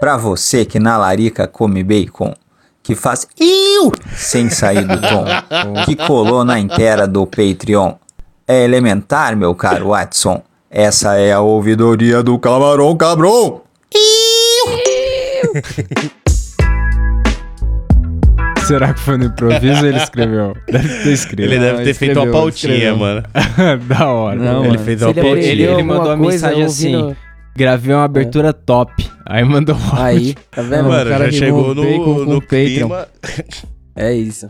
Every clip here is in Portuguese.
Pra você que na larica come bacon, que faz iu sem sair do tom, que colou na inteira do Patreon. É elementar, meu caro Watson. Essa é a ouvidoria do camarão cabrão. Será que foi no improviso ou ele escreveu? Deve ter escrito. Ele deve ter feito uma pautinha, escreveu. mano. da hora. Não, ele mano. fez uma ele pautinha. Ele, ele mandou uma mensagem assim: ouvindo- gravei uma abertura top. Aí mandou um Aí, tá vendo? Mano, o cara já chegou bacon no, com no Patreon. clima. É isso.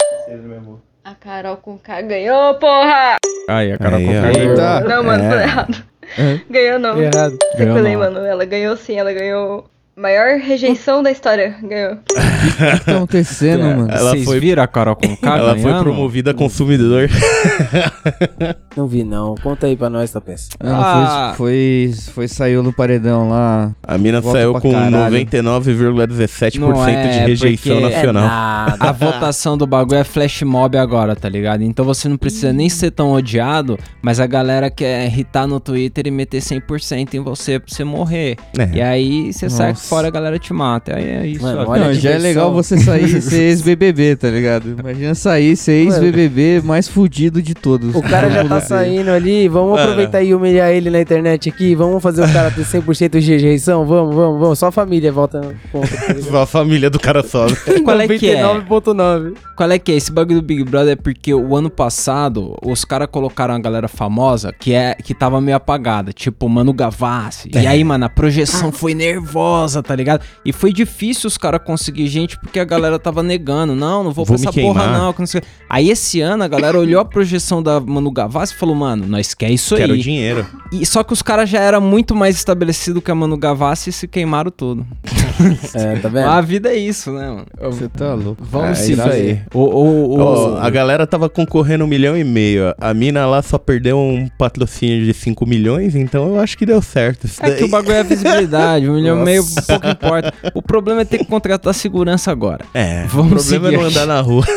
A Carol com K ganhou, porra! Aí, a cara Aí, com cara. Eita. Não, mano, É. errado. É. Ganhou não. Errado. Ganhou Reculei, não. mano. Ela ganhou sim, ela ganhou. Maior rejeição da história. Ganhou. O que tá acontecendo, mano? Ela Vocês foi- viram a Carol com K Ela foi promovida a consumidor. Não vi, não. Conta aí pra nós, tá peça. Ela Ah. foi, foi, foi, saiu no paredão lá. A mina saiu com caralho. 99,17% Não é, de rejeição porque- nacional. É nada. A votação do bagulho é flash mob agora, tá ligado? Então você não precisa nem ser tão odiado, mas a galera quer irritar no Twitter e meter 100% em você pra você morrer. É. E aí você sai. Fora, a galera te mata. Aí é isso. Mano, olha não, já é legal você sair e ser ex-BBB, tá ligado? Imagina sair e ser ex-BBB mais fudido de todos. O cara já tá saindo ali, vamos Mano. aproveitar e humilhar ele na internet aqui, vamos fazer o cara ter 100% de rejeição, vamos, vamos, vamos, só a família volta tá ligado? A família do cara sobe. Qual é que é? 99.9. Qual é que é? Esse bagulho do Big Brother é porque o ano passado os caras colocaram a galera famosa que é que tava meio apagada, tipo Mano Gavassi. E aí, mano, a projeção foi nervosa, tá ligado? E foi difícil os caras conseguir gente porque a galera tava negando. Não, não vou, Vou pra essa porra não. que. Aí esse ano a galera olhou a projeção da Manu Gavassi e falou, mano, nós quer isso Quero aí. dinheiro. E, só que os caras já eram muito mais estabelecidos que a Manu Gavassi e se queimaram tudo. É, tá vendo? A vida é isso, né, mano? Você tá louco. Vamos É se isso ver. aí. O, o, o- Ó, a galera tava concorrendo um milhão e meio. A mina lá só perdeu um patrocínio de 5 milhões, então eu acho que deu certo. Isso É que daí. o bagulho é visibilidade, um milhão e meio pouco importa. O problema é ter que contratar segurança agora. É, Vamos o problema é não aqui. andar na rua.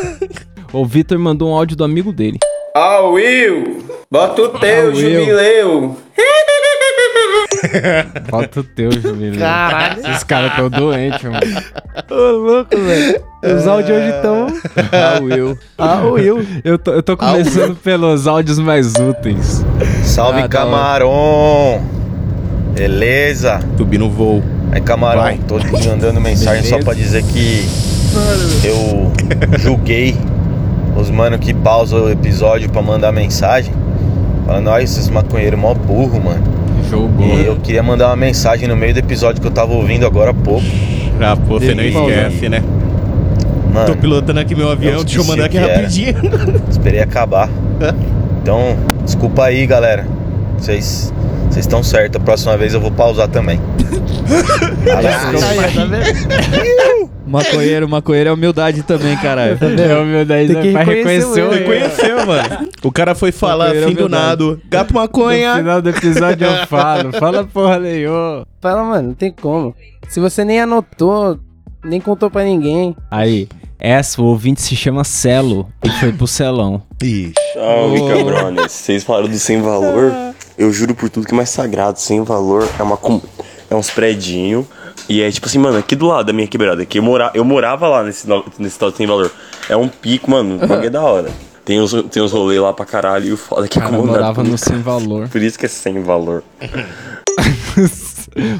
O Vitor mandou um áudio do amigo dele. Ó, Will! Bota o teu, Will. jubileu! Bota o teu, Julinho. Caralho. Esses caras tão doentes, mano. Ô, louco, velho. Os áudios hoje estão. Ah, Will. Ah, Will. Eu tô, eu tô começando pelos áudios mais úteis. Salve Ah. Camarão! Beleza? Subi no voo. Aí Camarão, Vai. tô te mandando mensagem só pra dizer que eu julguei os mano que pausam o episódio pra mandar mensagem. Falando, olha esses maconheiros mó burro, mano. Jogou. E eu queria mandar uma mensagem no meio do episódio que eu tava ouvindo agora há pouco. Ah, pô, você não esquece, né? Tô Mano, pilotando aqui meu avião, eu deixa eu mandar aqui rapidinho. esperei acabar. Então, desculpa aí, galera. Vocês vocês estão certos. A próxima vez eu vou pausar também. Maconheiro, maconheiro é humildade também, caralho. É humildade Tem que pra reconhecer reconhecer o o Você erro. conheceu, mano. O cara foi falar Maconheiro assim do nada. Gato No maconha. final do episódio eu falo. Fala porra nenhuma. Fala, mano, não tem como. Se você nem anotou, nem contou pra ninguém. Aí, essa, o ouvinte se chama Celo e foi pro Celão. Ixi. Salve, cabrones. Vocês falaram do sem valor. Eu juro por tudo que é mais sagrado. Sem valor é uma é uns predinho e é tipo assim, mano, aqui do lado da minha quebrada, que eu, mora, eu morava lá nesse nesse tal sem valor. É um pico, mano, bagulho é da hora. Tem uns tem uns rolês lá pra caralho e o foda é que é Cara, comandado morava no Sem Valor. Por isso que é sem valor.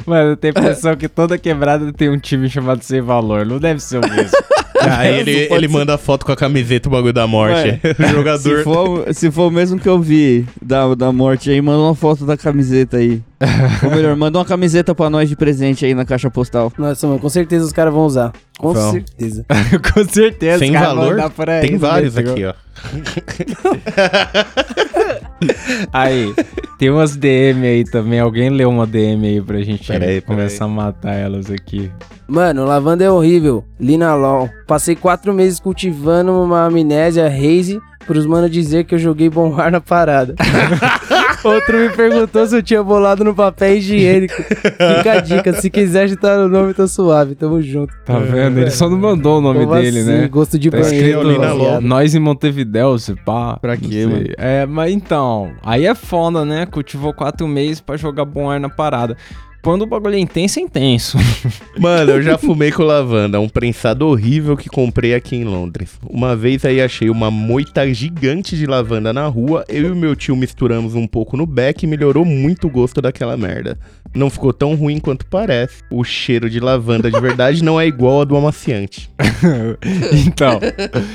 Mano, eu tenho a impressão que toda quebrada tem um time chamado Sem Valor. Não deve ser o mesmo. Aí ele, ele manda foto com a camiseta, o bagulho da morte. o jogador. Se for, se for o mesmo que eu vi da, da morte aí, manda uma foto da camiseta aí. Ou melhor, manda uma camiseta pra nós de presente aí na caixa postal. Nossa, mano, com certeza os caras vão usar. Com certeza. Com certeza. Sem valor. Tem vários entendeu? aqui, ó. Aí, tem umas DM aí também. Alguém leu uma DM aí pra gente Pera aí, pera começar a matar elas aqui. Mano, lavanda é horrível. Lina LOL. Passei quatro meses cultivando uma amnésia haze pros manos dizer que eu joguei bom ar na parada. Outro me perguntou se eu tinha bolado no papel higiênico. Fica a dica, se quiser agitar o nome, tá suave. Tamo junto. Tá vendo? Ele só não mandou o nome Como dele, assim? né? Gosto de Tá banheiro. escrito. LOL. Nós em Montevidéu, se pá. Pra quê, mano? É, mas então, aí é foda, né? Cultivou quatro meses pra jogar bom ar na parada. Quando o bagulho é intenso, é intenso. Mano, eu já fumei com lavanda, um prensado horrível que comprei aqui em Londres. Uma vez aí achei uma moita gigante de lavanda na rua, eu e o meu tio misturamos um pouco no beck e melhorou muito o gosto daquela merda. Não ficou tão ruim quanto parece. O cheiro de lavanda de verdade não é igual ao do amaciante. então,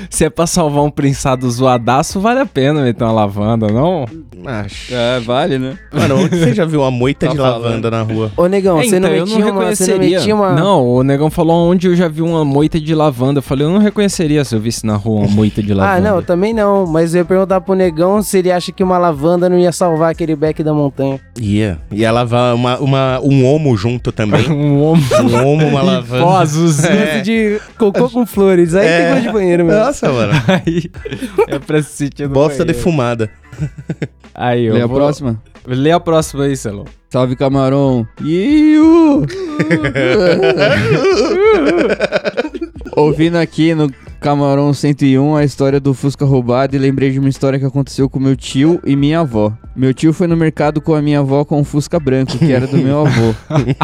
se é pra salvar um prensado zoadaço, vale a pena meter uma lavanda, não? Acho. É, vale, né? Mano, onde você já viu uma moita Tá de falando. lavanda na rua? Ô, negão, É, você não então, eu metia não uma... Você não reconheceria. metia uma... Não, o negão falou onde eu já vi uma moita de lavanda. Eu falei, eu não reconheceria se eu visse na rua uma moita de Ah, lavanda. não, também não. Mas eu ia perguntar pro negão se ele acha que uma lavanda não ia salvar aquele beck da montanha. Ia. Ia lavar uma, uma, um homo junto também. Um homem Um homo, uma lavanda. azulzinho. Gosto de cocô com flores. Aí É. tem gosto de banheiro mesmo. Nossa, mano. Aí, é pra se sentir no Bosta banheiro. defumada. Aí, eu Lê a vou- próxima. Lê a próxima aí, Celão. Salve, camarão. Iu! Ouvindo aqui no Camarão 101 a história do Fusca roubado e lembrei de uma história que aconteceu com meu tio e minha avó. Meu tio foi no mercado com a minha avó com um Fusca branco, que era do meu avô.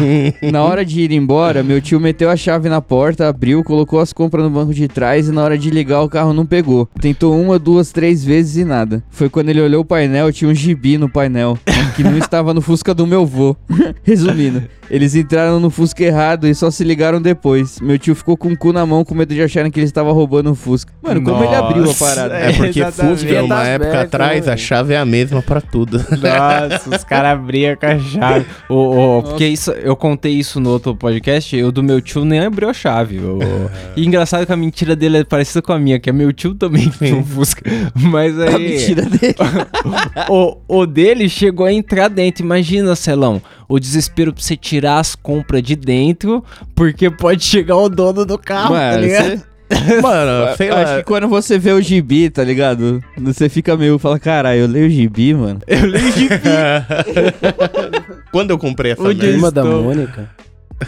na hora de ir embora, meu tio meteu a chave na porta, abriu, colocou as compras no banco de trás e na hora de ligar o carro não pegou. Tentou uma, duas, três vezes e nada. Foi quando ele olhou o painel, tinha um gibi no painel, que não estava no Fusca do meu avô. Resumindo, eles entraram no Fusca errado e só se ligaram depois. Meu tio ficou com o cu na mão com medo de acharem que eles estavam roubando o Fusca. Mano, como ele abriu a Nossa, parada? É porque exatamente. Fusca, uma época becas, atrás, né, a chave é a mesma pra tudo. Nossa, os caras abriam com a chave. Ô, ô, porque isso, eu contei isso no outro podcast, eu do meu tio nem abriu a chave. ô. E engraçado que a mentira dele é parecida com a minha, que é meu tio também tinha um Fusca. Mas aí. A mentira dele. o, o dele chegou a entrar dentro. Imagina, Celão, o desespero pra você tirar as compras de dentro, porque pode chegar o dono do carro, tá ligado? você... Mano, sei Acho lá. que quando você vê o gibi, tá ligado? Você fica meio, fala, caralho, eu leio o gibi, mano. Eu li de Quando eu comprei essa Onde merda? Da. Mônica.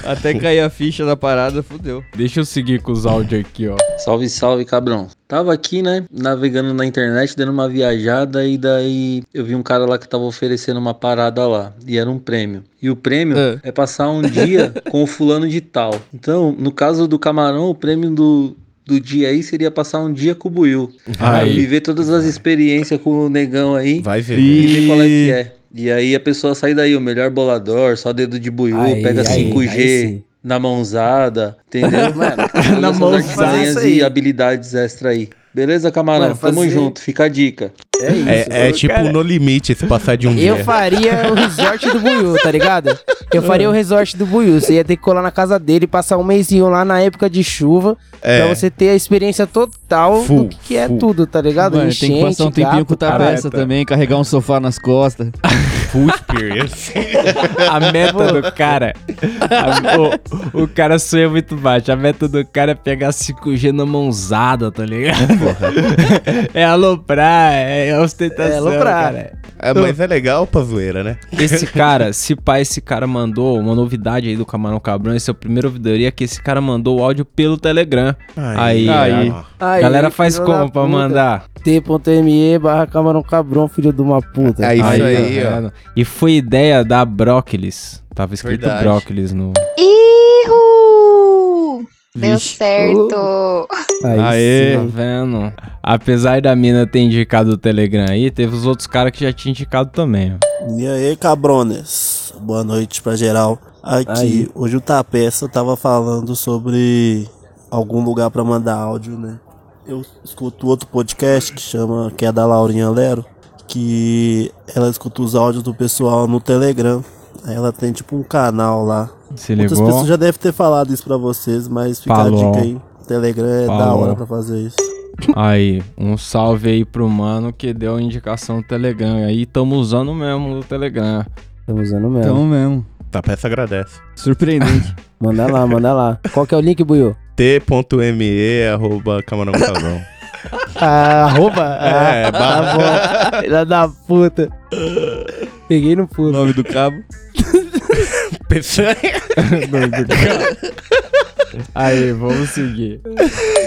Até cair a ficha da parada, fudeu. Deixa eu seguir com os áudios aqui, ó. Salve, salve, cabrão. Tava aqui, né, navegando na internet, dando uma viajada e daí eu vi um cara lá que tava oferecendo uma parada lá e era um prêmio. E o prêmio É. é passar um dia com o fulano de tal. Então, no caso do camarão, o prêmio do, do dia aí seria passar um dia com o Buiu. Aí. Viver todas as experiências com o negão aí Vai ver. e ver qual é que é. E aí a pessoa sai daí, o melhor bolador, só dedo de buiú, Aí, pega aí, 5G aí na mãozada, entendeu? Mano, Na mãozada, e habilidades extra aí. Beleza, camarão? Mano, Tamo fazer- junto, fica a dica. É isso. É, é tipo no limite se passar de um Eu dia. faria o resort do Buiu, tá ligado? Eu faria o resort do Buiu. Você ia ter que colar na casa dele e passar um mêsinho lá na época de chuva. É. Pra você ter a experiência total Full, do que, que é full. tudo, tá ligado? Mano, tem que passar um tempinho com o Tapeça careta. também, carregar um sofá nas costas. Full experience. A meta do cara. a- o, o cara sonha muito baixo. A meta do cara é pegar 5G na mãozada, tá ligado? é aloprar, é ostentação. É aloprar. cara. É, mas é legal pra zoeira, né? Esse cara, se pá, esse cara mandou uma novidade aí do Camarão Cabrão. Esse é o primeiro ouvidoria que esse cara mandou o áudio pelo Telegram. Aí, aí. a Aí, galera faz como pra puta. mandar? T.me barra camarão cabrão, filho de uma puta. É isso aí, tá ó. E foi ideia da Brócolis. Tava escrito Verdade. Brócolis no. Ihu! Deu Vixe. certo. Aí Aê. Tá vendo? Apesar da mina ter indicado o Telegram aí, teve os outros caras que já tinham indicado também. ó. E aí, cabrones? Boa noite pra geral. Aqui, Aí. hoje o Tapeça tava falando sobre algum lugar pra mandar áudio, né? Eu escuto outro podcast que chama, que é da Laurinha Lero, que ela escuta os áudios do pessoal no Telegram. Ela tem tipo um canal lá. Se Muitas ligou? pessoas já devem ter falado isso pra vocês, mas fica Falou. a dica aí. Telegram é da Falou. hora pra fazer isso. Aí, um salve aí pro mano que deu a indicação do Telegram. Aí tamo usando mesmo o Telegram. Tamo usando mesmo. Então mesmo. Tá, peça agradece. Surpreendente. Manda lá, manda lá. Qual que é o link, Buiu? T.me arroba camarão. Ah, arroba? É, ah, tá bom. Filha da puta. Peguei no o pulo. nome do cabo. Pessoa- Aí, vamos seguir.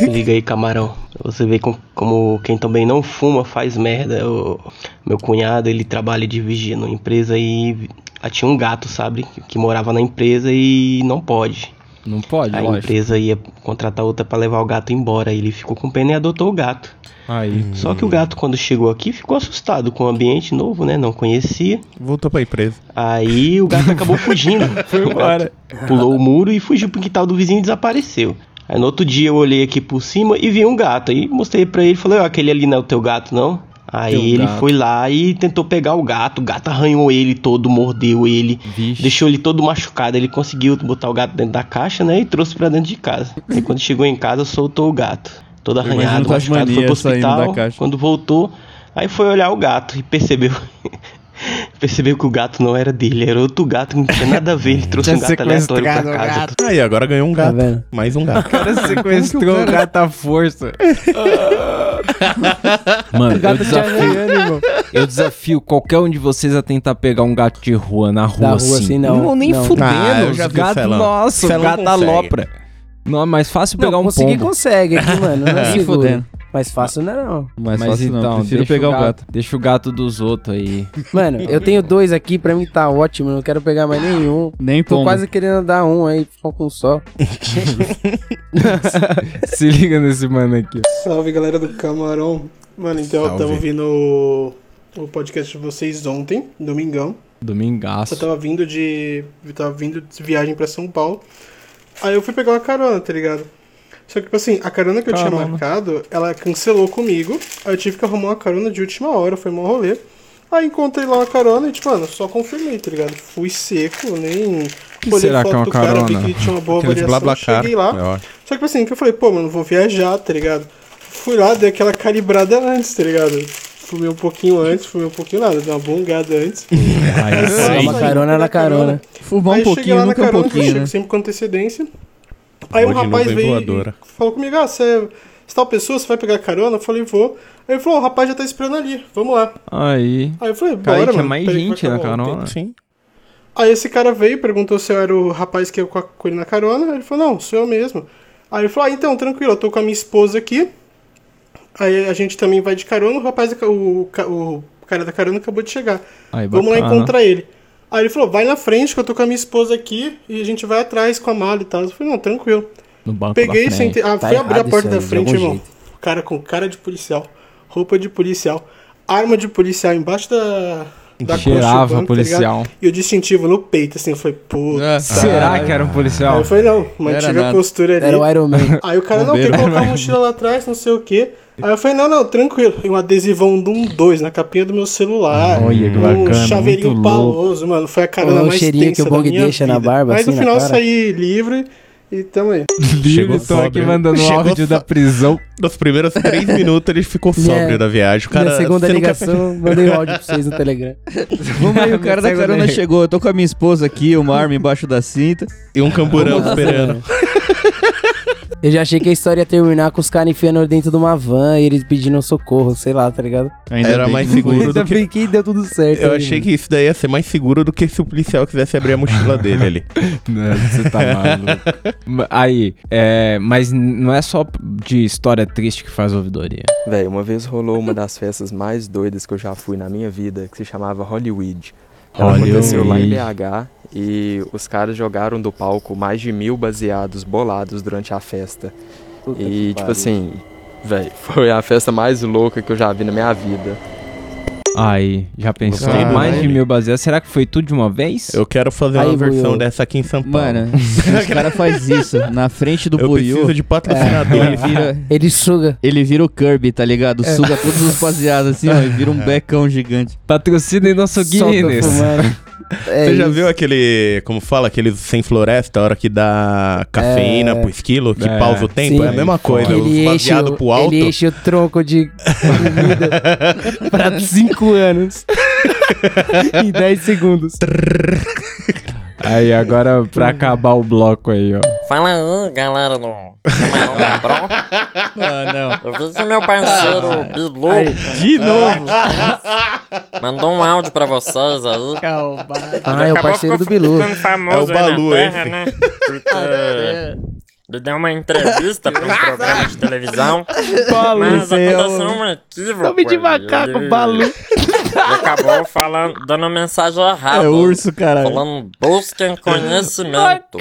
Liga aí, camarão. Você vê com- como quem também não fuma faz merda. O meu cunhado, ele trabalha de vigia numa empresa e Ela tinha um gato, sabe? Que, que morava na empresa e não pode. Não pode, A lógico. empresa ia contratar outra pra levar o gato embora. Ele ficou com pena e adotou o gato. Aí. Só que o gato, quando chegou aqui, ficou assustado com o ambiente novo, né? Não conhecia. Voltou pra empresa. Aí o gato acabou fugindo. Foi embora. Pulou o muro e fugiu pro quintal do vizinho e desapareceu. Aí no outro dia eu olhei aqui por cima e vi um gato. Aí mostrei pra ele e falei, ó, aquele ali não é o teu gato, não? Aí Teu ele gato. foi lá e tentou pegar o gato. O gato arranhou ele todo, mordeu ele, deixou ele todo machucado. Ele conseguiu botar o gato dentro da caixa, né? E trouxe pra dentro de casa. Aí quando chegou em casa, soltou o gato. Todo arranhado, o machucado, foi pro hospital. Quando voltou, aí foi olhar o gato e percebeu. Percebeu que o gato não era dele, era outro gato que não tinha nada a ver. Ele trouxe um gato aleatório pra o casa. gato. Aí, agora ganhou um gato. vendo? Mais um gato. O cara sequestrou o gato à força. Mano, eu gato desafio, eu desafio qualquer um de vocês a tentar pegar um gato de rua na rua, rua, assim. assim, não. nem Não. fudendo. Ah, eu já os vi o gatos, Celão. nossa, o gato consegue. alopra. Não, é mais fácil pegar Não, um conseguir pombo. consegue aqui, mano. Não é fudendo. Mas fácil não é não. Mais Mas fácil então, não, prefiro pegar o o gato. Deixa o gato dos outros aí. Mano, eu tenho dois aqui, pra mim tá ótimo. Não quero pegar mais nenhum. Nem Tô quase querendo dar um aí, ficou com um só. Se liga nesse mano aqui. Salve galera do Camarão. Mano, então eu Salve. tava ouvindo o, o podcast de vocês ontem, domingão. Domingaço. Eu tava vindo de. Eu tava vindo de viagem pra São Paulo. Aí eu fui pegar uma carona, tá ligado? Só que, tipo assim, a carona que eu tinha Carona. marcado, ela cancelou comigo. Aí eu tive que arrumar uma carona de última hora, foi mó rolê. Aí encontrei lá uma carona e, tipo, mano, só confirmei, tá ligado? Fui seco, nem. Que será que é uma do cara, vi carona? que tinha uma boa Aquele variação, BlaBlaCar. cheguei lá. É. Só que, tipo assim, que eu falei, pô, mano, vou viajar, tá ligado? Fui lá, dei aquela calibrada antes, tá ligado? Fumei um pouquinho antes, fumei um pouquinho nada, dei uma bongada antes. Aí sim. uma carona na carona. Fumar Aí um cheguei pouquinho, lá na nunca um carona, que eu pouquinho, né? sempre com antecedência. Aí um Hoje rapaz veio voadora. e falou comigo, ah, você você é tal pessoa, você vai pegar carona? Eu falei, vou. Aí ele falou, o rapaz já tá esperando ali, vamos lá. Aí. Aí eu falei, bora, tinha mano. mais peraí gente na o carona. tempo. Sim. Aí esse cara veio, perguntou se eu era o rapaz que ia com ele na carona. Ele falou, não, sou eu mesmo. Aí ele falou, ah, então, tranquilo, eu tô com a minha esposa aqui. Aí a gente também vai de carona, o rapaz, o, ca- o cara da carona acabou de chegar. Aí, Vamos lá encontrar ele. Aí ele falou, vai na frente que eu tô com a minha esposa aqui e a gente vai atrás com a mala e tal. Eu falei, não, tranquilo. No banco Peguei, sentei. Ah, Tá fui abrir a porta da aí, frente, irmão. jeito. Cara com cara de policial, roupa de policial, arma de policial embaixo da. da Cheirava banco, tá policial. ligado? e o distintivo no peito, assim. Eu falei, puta. Ah, Será que era um Aí policial? eu falei, não, mantive Era a nada. postura ali. Era o Iron Man. Aí o cara, não, quer colocar a mochila lá atrás, não sei o quê. Aí eu falei, não, não, tranquilo. E um adesivão de um 2 na capinha do meu celular. Olha que um bacana, chaveirinho muito louco. paloso, mano. Foi a carona Ó, o mais cheirinho tensa que o da Bong deixa na vida. barba, Mas assim, no na final saí livre e tamo aí. Livre, tô aqui sóbrio. mandando um Chegou áudio só- da prisão. Nos primeiros três minutos ele ficou sóbrio Minha- da viagem. O cara, Minha segunda não quer ligação, mandei o áudio pra vocês no Telegram. Vamos aí, o cara da carona chegou. Eu tô com a minha esposa aqui, uma arma embaixo da cinta. E um camburão esperando. Eu já achei que a história ia terminar com os caras enfiando dentro de uma van e eles pedindo socorro, sei lá, tá ligado? Ainda Era bem mais seguro Ainda do que. que deu tudo certo. Eu aí, achei mano. que isso daí ia ser mais seguro do que se o policial quisesse abrir a mochila dele ali. Não, você tá maluco. Ma- Aí, é, mas não é só de história triste que faz ouvidoria. Véi, uma vez rolou uma das festas mais doidas que eu já fui na minha vida, que se chamava Hollywood. Ela aconteceu lá em Hollywood. BH e os caras jogaram do palco mais de mil baseados bolados durante a festa. Puta e, tipo pariu. assim, véi, foi a festa mais louca que eu já vi na minha vida. Aí, já pensou? Do Mais de nome. mil baseados. Será que foi tudo de uma vez? Eu quero fazer Aí, uma versão Buiu. dessa aqui em São Paulo. Mano, os cara faz isso na frente do eu Buiu. preciso de patrocinador. Ele vira, Ele suga. ele vira o Kirby, tá ligado? Suga todos os baseados assim, ó, e vira um becão gigante. Patrocinem nosso Solta Guinness. fumando. É Você já isso. viu aquele, como fala, aqueles sem floresta, a hora que dá cafeína pro esquilo, que É, pausa o tempo? sim. É a mesma coisa, ele enche, baseado o, pro alto. ele enche o tronco de comida pra 5 anos. em 10 segundos. Aí, agora pra acabar o bloco aí, ó. Fala aí, galera do Camarão Pro. Ah, não. Eu vi que meu parceiro Bilu De novo. mandou um áudio pra vocês aí. Ah, é o parceiro do Bilu. É o Balu, aí né? Porque ele deu uma entrevista pra um programa de televisão. Balu, Mas é aconteceu um equívoco. Nome de aí. macaco, Ele- Balu. E acabou falando, dando mensagem errada. É urso, caralho. Falando, busquem conhecimento.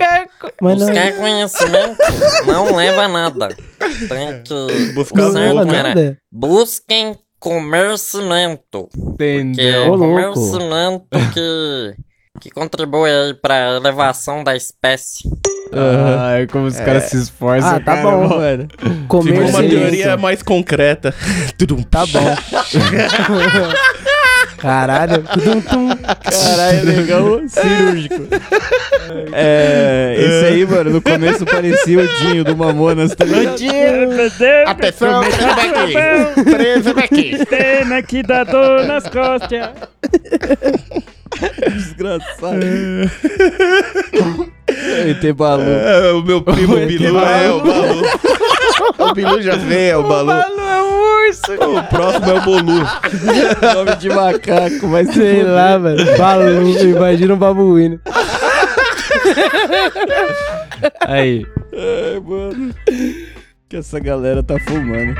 Mas não- Buscar conhecimento não leva a nada. Tem que... Buscar não leva era, nada. Busquem comercimento. Que é o louco. comercimento que, que contribui aí pra elevação da espécie. Ai, como os caras se esforçam. Ah, tá cara, bom. mano. Ficou Comer uma teoria mais concreta. Tudum. Tá bom. Caralho. Caralho, legal cirúrgico. É, esse aí, mano, no começo parecia o Dinho do Mamonas, tá ligado? Atenção, aqui. Preso aqui. Pena que dá dor nas costas. Desgraçado. ET Balu. É, o meu primo Bilu é o Balu. O Bilu já veio, é o Balu. é um urso. O próximo é o Bolu. Nome de macaco, mas Sei lá, velho. Balu. Imagina um babuíno. Aí. Ai, mano. Que essa galera tá fumando.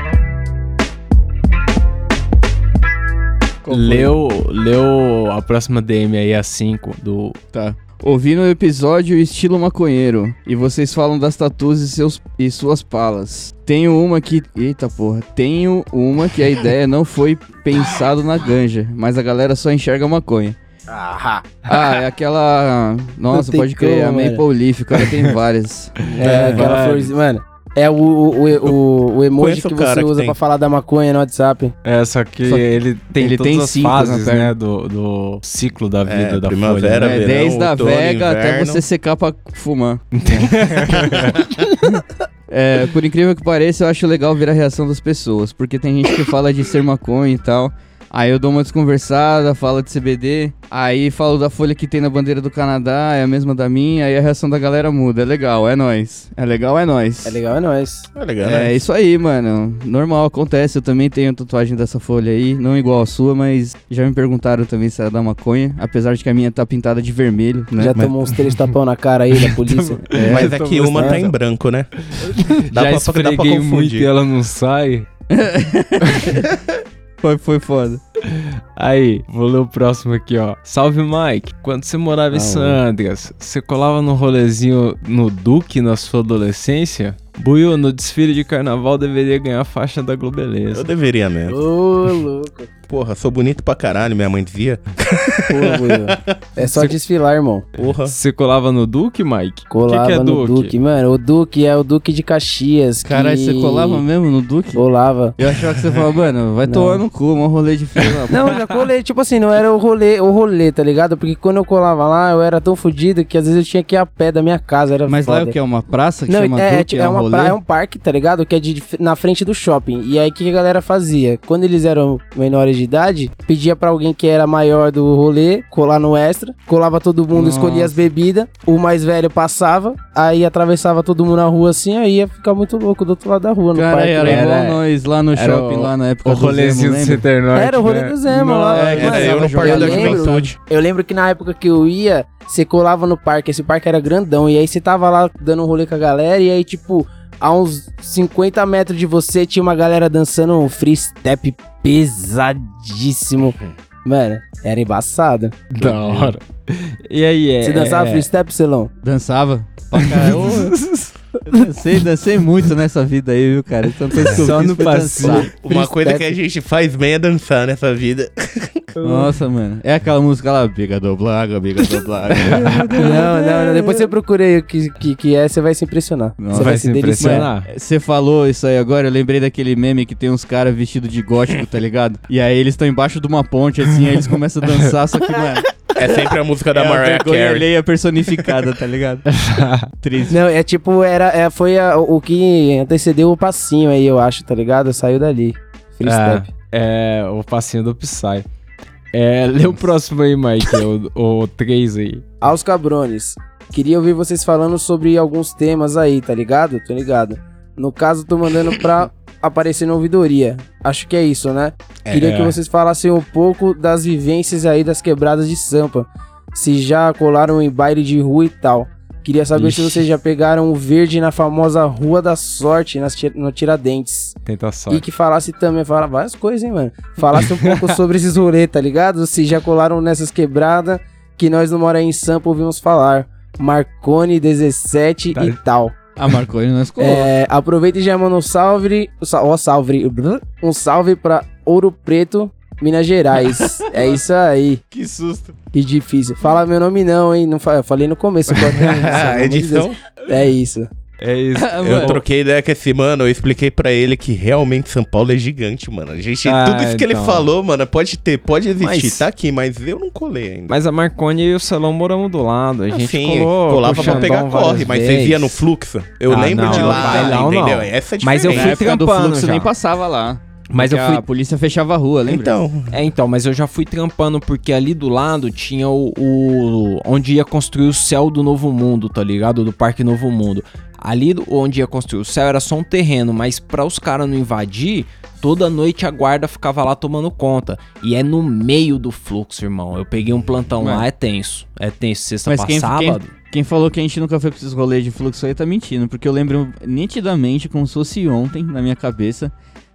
Leu, leu a próxima DM aí, a 5 do. Tá. Ouvindo o episódio estilo maconheiro e vocês falam das tatuas e, seus, e suas palas. Tenho uma que. Eita porra. Tenho uma que a ideia não foi pensado na ganja, mas a galera só enxerga maconha. Ah, Ah, é aquela. Nossa, pode crer, a como, Maple mano. Leaf, cara, tem várias. É, aquela vários. florzinha. Mano, é o, o, o, o, emoji que você usa tem. pra falar da maconha no WhatsApp. É, só que Só que ele tem ele todas tem as cinco fases, né, do, do ciclo da vida É, da primavera, folha. É, né? verão, 10 da outono, vega até inverno. você secar pra fumar. É, por incrível que pareça, eu acho legal ver a reação das pessoas, porque tem gente que fala de ser maconha e tal. Aí eu dou uma desconversada, falo de CBD, aí falo da folha que tem na bandeira do Canadá, é a mesma da minha, aí a reação da galera muda. É legal, é nóis. É legal, é nóis. É legal, é nóis. É legal, É né? isso aí, mano. Normal, acontece. Eu também tenho tatuagem dessa folha aí. Não igual a sua, mas já me perguntaram também se era da maconha. Apesar de que a minha tá pintada de vermelho, né? Já Mas- tomou uns três tapão na cara aí da polícia. É, Mas é que uma tá em branco, né? Já Dá pra, dá pra esfreguei muito confundir. e ela não sai. foi, foi foda. Aí, vou ler o próximo aqui, ó. Salve, Mike. Quando você morava em Ah, San. Andreas, você colava no rolezinho no Duque na sua adolescência? Buiu, no desfile de carnaval deveria ganhar a faixa da Globeleza. Eu deveria mesmo. Ô, louco. Porra, sou bonito pra caralho, minha mãe dizia. Will. É só desfilar, irmão. Porra. Você colava no Duque, Mike? Colava que que é no Duque? Duque? Mano, o Duque é o Duque de Caxias. Caralho, que... você colava mesmo no Duque? Colava. Eu achava que você falava, mano, vai Não. tomar no cu, um rolê de filho da Não, eu já colei, tipo assim, não era o rolê, o rolê, tá ligado? Porque quando eu colava lá, eu era tão fudido que às vezes eu tinha que ir a pé da minha casa, era Mas lá é foda. o que? É uma praça que Não, chama é, Duque? é, é, uma rolê? praia, é um parque, tá ligado? Que é de, na frente do shopping. E aí, o que que a galera fazia? Quando eles eram menores de idade, pedia pra alguém que era maior do rolê colar no extra, colava todo mundo, Nossa. escolhia as bebidas, o mais velho passava, aí atravessava todo mundo na rua assim, aí ia ficar muito louco do outro lado da rua, no Cara, parque. era né? igual Era- nós lá no era shopping, o- lá na época O do rolezinho Zemo, do Era o rolê né? do Zemo lá. É, Mano, Era eu no eu Parque da lembro. Juventude. Eu lembro que na época que eu ia, você colava no parque, esse parque era grandão, e aí você tava lá dando um rolê com a galera, e aí, tipo, a uns 50 metros de você tinha uma galera dançando um free step pesadíssimo. Mano, era embaçado. Da hora. E aí, é... Você dançava é... free step, Celão? Dançava? Pra caralho. Eu dancei, dancei muito nessa vida aí, viu, cara? Então eu Só no dançar. Uma coisa que a gente faz bem é dançar nessa vida. Nossa, mano. É aquela música lá, biga do blaga, biga do blaga. Não, não, não. Depois você procura aí o que, que, que é, você vai se impressionar. Não, você vai se deliciar. impressionar. Você falou isso aí agora, eu lembrei daquele meme que tem uns caras vestidos de gótico, tá ligado? E aí eles estão embaixo de uma ponte, assim, aí eles começam a dançar, só que, mano... É sempre a música da é a Mariah Carey. alheia personificada, tá ligado? Triste. Não, é tipo, era, é, foi a- o que antecedeu o passinho aí, eu acho, tá ligado? Saiu dali. Free step. É, é o passinho do Psy. É, lê o próximo aí, Mike, o, o 3 aí. Aos cabrones, queria ouvir vocês falando sobre alguns temas aí, tá ligado? Tô ligado. No caso, tô mandando pra aparecer na ouvidoria. Acho que é isso, né? Queria É. que vocês falassem um pouco das vivências aí das quebradas de Sampa. Se já colaram em baile de rua e tal. Queria saber se Ixi. vocês já pegaram o verde na famosa Rua da Sorte, nas no Tiradentes. Tenta E sorte. que falasse também, fala várias coisas, hein, mano. Falasse um pouco sobre esses rolês, tá ligado? Se já colaram nessas quebradas que nós no Mora em Sampa ouvimos falar. Marconi 17 Tá. e tal. A Marconi nós colou. É, aproveita e já manda um salve. sa- Ó, salve. Um salve pra Ouro Preto, Minas Gerais. é isso aí. Que susto. Que difícil. Fala meu nome não, hein? Não fa- eu falei no começo. de Edição? É isso. É isso. Eu troquei ideia com esse mano, eu expliquei pra ele que realmente São Paulo é gigante, mano. A gente, Ah, tudo isso que ele então. falou, mano, pode ter, pode existir, Mas- tá aqui, mas eu não colei ainda. Mas a Marconi e o Celão moramos do lado. A gente Assim, colou, colava pra pegar corre, mas você vezes. via no fluxo. Eu Ah, lembro não, de lá, bailão não. entendeu? Essa é a Mas eu diferença. fui do trampando fluxo já. nem passava lá. Mas eu fui- A polícia fechava a rua, lembra? Então, É, então, mas eu já fui trampando porque ali do lado tinha o, o- onde ia construir o céu do Novo Mundo, tá ligado? Do Parque Novo Mundo. Ali do- onde ia construir o céu era só um terreno, mas pra os caras não invadir, toda noite a guarda ficava lá tomando conta. E é no meio do fluxo, irmão. Eu peguei um plantão lá, é tenso. É tenso, sexta Mas pra quem, quem, sábado. quem falou que a gente nunca foi pra esses rolês de fluxo aí tá mentindo, porque eu lembro nitidamente, como se fosse ontem, na minha cabeça,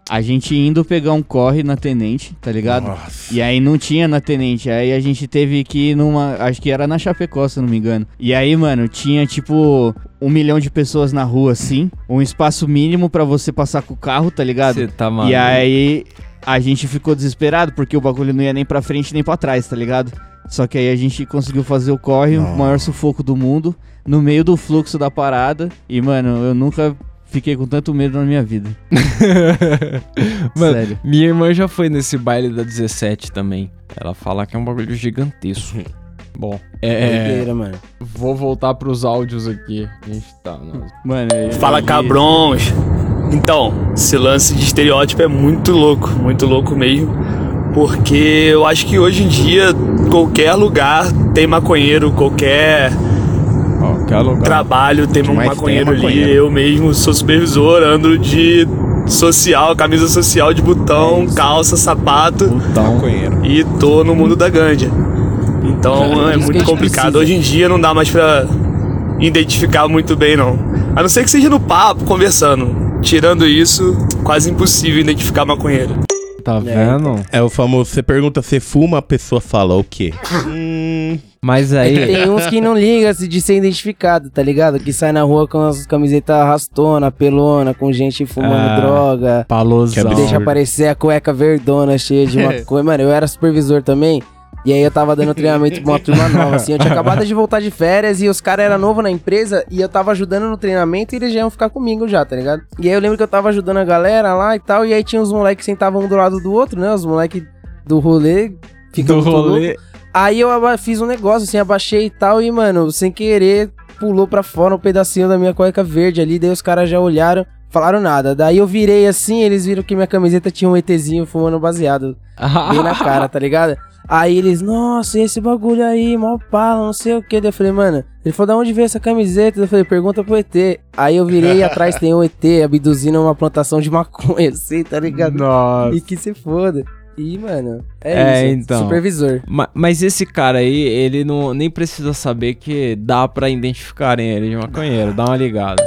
a gente indo pegar um corre na Tenente, tá ligado? Nossa. E aí não tinha na Tenente, aí a gente teve que ir numa, acho que era na Chapecó, se eu não me engano. E aí, mano, tinha tipo um milhão de pessoas na rua, assim, um espaço mínimo pra você passar com o carro, tá ligado? Você tá maluco. E aí a gente ficou desesperado porque o bagulho não ia nem pra frente nem pra trás, tá ligado? Só que aí a gente conseguiu fazer o corre, o maior sufoco do mundo, no meio do fluxo da parada. E, mano, eu nunca fiquei com tanto medo na minha vida. Mano, Sério. minha irmã já foi nesse baile da 17 também. Ela fala que é um bagulho gigantesco. Bom, é. Doideira, mano. Vou voltar pros áudios aqui. A gente tá. no- Mano, eu- Fala cabrões! Então, esse lance de estereótipo é muito louco, muito louco mesmo. Porque eu acho que hoje em dia, qualquer lugar tem maconheiro, qualquer Qualquer lugar. trabalho tem um tem maconheiro é ali. maconheiro. Eu mesmo sou supervisor, ando de social, camisa social de botão, calça, sapato maconheiro. e tô no mundo da ganja. Então é a muito complicado. precisa. Hoje em dia não dá mais pra identificar muito bem, não. A não ser que seja no papo, conversando. Tirando isso, quase impossível identificar maconheiro. Tá vendo? É o famoso, você pergunta se fuma, a pessoa fala o quê? hum, Mas É aí. tem uns que não ligam de ser identificado, tá ligado? Que sai na rua com as camisetas rastona, pelona, com gente fumando Ah, droga. Palosão. Deixa aparecer a cueca verdona cheia de maconha. Mano, eu era supervisor também. E aí eu tava dando treinamento pra uma turma nova, assim. Eu tinha acabado de voltar de férias e os caras eram novos na empresa e eu tava ajudando no treinamento e eles já iam ficar comigo já, tá ligado? E aí eu lembro que eu tava ajudando a galera lá e tal. E aí tinha os moleques que sentavam um do lado do outro, né? Os moleques do rolê. Do rolê. Aí eu fiz um negócio, assim, abaixei e tal, e, mano, sem querer, pulou pra fora um pedacinho da minha cueca verde ali, daí os caras já olharam, falaram nada. Daí eu virei assim, eles viram que minha camiseta tinha um ETzinho fumando baseado bem na cara, tá ligado? Aí eles, nossa, esse bagulho aí, mó pala, não sei o que. Daí eu falei, mano, ele falou, da onde veio essa camiseta? Eu falei, pergunta pro ET. Aí eu virei e atrás tem um ET abduzindo uma plantação de maconha, assim, tá ligado? Nossa. E que se foda. E, mano, é, É, isso. então. Supervisor. Ma- Mas esse cara aí, ele não nem precisa saber que dá pra identificarem ele de maconheiro. Dá uma ligada.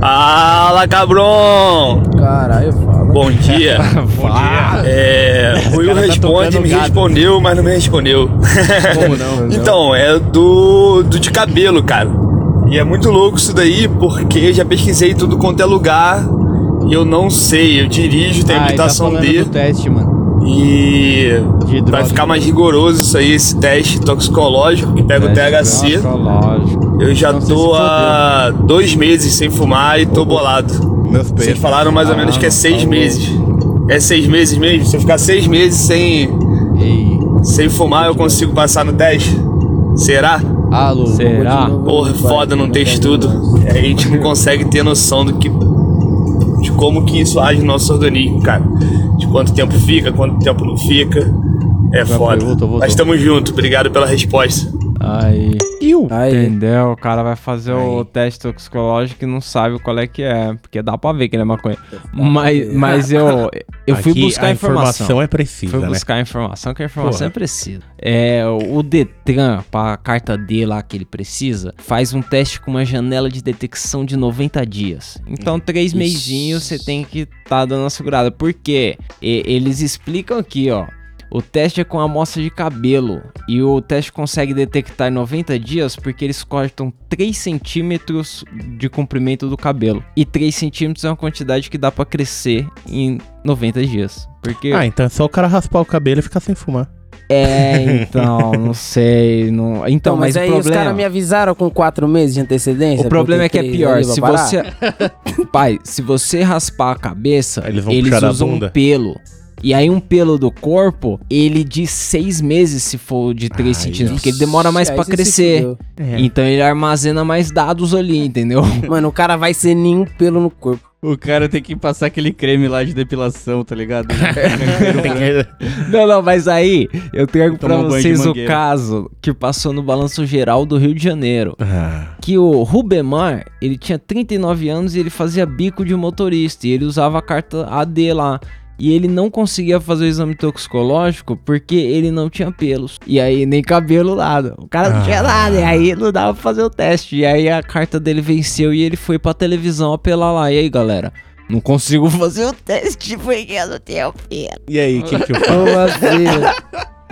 Fala, cabrão! Caralho. Bom dia. Bom dia. É, o Will tá responde, me gato. respondeu, mas não me respondeu. como não? Então, é do, do de cabelo, cara. E é muito louco isso daí, porque eu já pesquisei tudo quanto é lugar e eu não sei. Eu dirijo, tem Ah, tá habilitação D. do teste, mano. E De vai droga. ficar mais rigoroso isso aí, esse teste toxicológico que pega o THC. Eu já Não tô há dois meses sem fumar e tô bolado. Meus Vocês peitos. falaram mais ou menos que é seis meses. É seis meses mesmo? Se eu ficar seis meses sem, Ei, sem fumar, eu consigo passar no teste? Será? alô. Será? Porra, foda não ter estudo. A gente não consegue ter noção do que. de como que isso age no nosso organismo, cara. De quanto tempo fica, quanto tempo não fica. É foda. Mas estamos juntos, obrigado pela resposta. Aí. Aí. Entendeu? O cara vai fazer o teste toxicológico e não sabe qual é que é. Porque dá pra ver que ele é maconha. Mas, mas eu, eu fui Aqui buscar a informação. informação é precisa, Fui né? buscar a informação, que a informação Porra. é precisa. É, o Detran, pra carta D lá que ele precisa, faz um teste com uma janela de detecção de 90 dias. Então, três meizinhos você tem que tá dando uma segurada. Por quê? E- eles explicam aqui, ó. O teste é com amostra de cabelo e o teste consegue detectar em 90 dias porque eles cortam 3 centímetros de comprimento do cabelo. E 3 centímetros é uma quantidade que dá pra crescer em 90 dias. Porque Ah, então é só o cara raspar o cabelo e ficar sem fumar. é, então, não sei. Não... Então, Então, mas, mas, aí o os problema. caras me avisaram com quatro meses de antecedência. O problema é que é pior. Se parar? você. Pai, se você raspar a cabeça, Eles eles, usam um pelo. E aí, um pelo do corpo, ele de seis meses se for de 3 centímetros, porque ele demora mais pra você se crescer. É. Então ele armazena mais dados ali, entendeu? Mano, o cara vai ser nenhum pelo no corpo. O cara tem que passar aquele creme lá de depilação, tá ligado? Não, não, mas aí eu trago pra vocês o caso que passou no Balanço Geral do Rio de Janeiro. Ah, Que o Rubemar, ele tinha 39 anos e ele fazia bico de motorista. E ele usava a carta AD lá. E ele não conseguia fazer o exame toxicológico porque ele não tinha pelos. E aí nem cabelo, nada. O cara não tinha nada. E aí não dava pra fazer o teste. E aí a carta dele venceu e ele foi pra televisão apelar lá. E aí, galera? Não consigo fazer o teste porque eu não tenho pelo. E aí, o que, que eu faço? assim?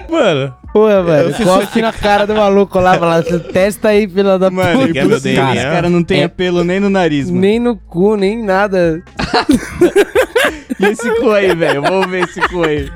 Mano, Pô, mano, cospe na cara do maluco lá, fala, testa aí, filha da Mano, puta. Esse DNA? cara não tem É. pelo nem no nariz, mano. Nem no cu, nem nada. E esse cu aí, velho? Vamos ver esse cu aí.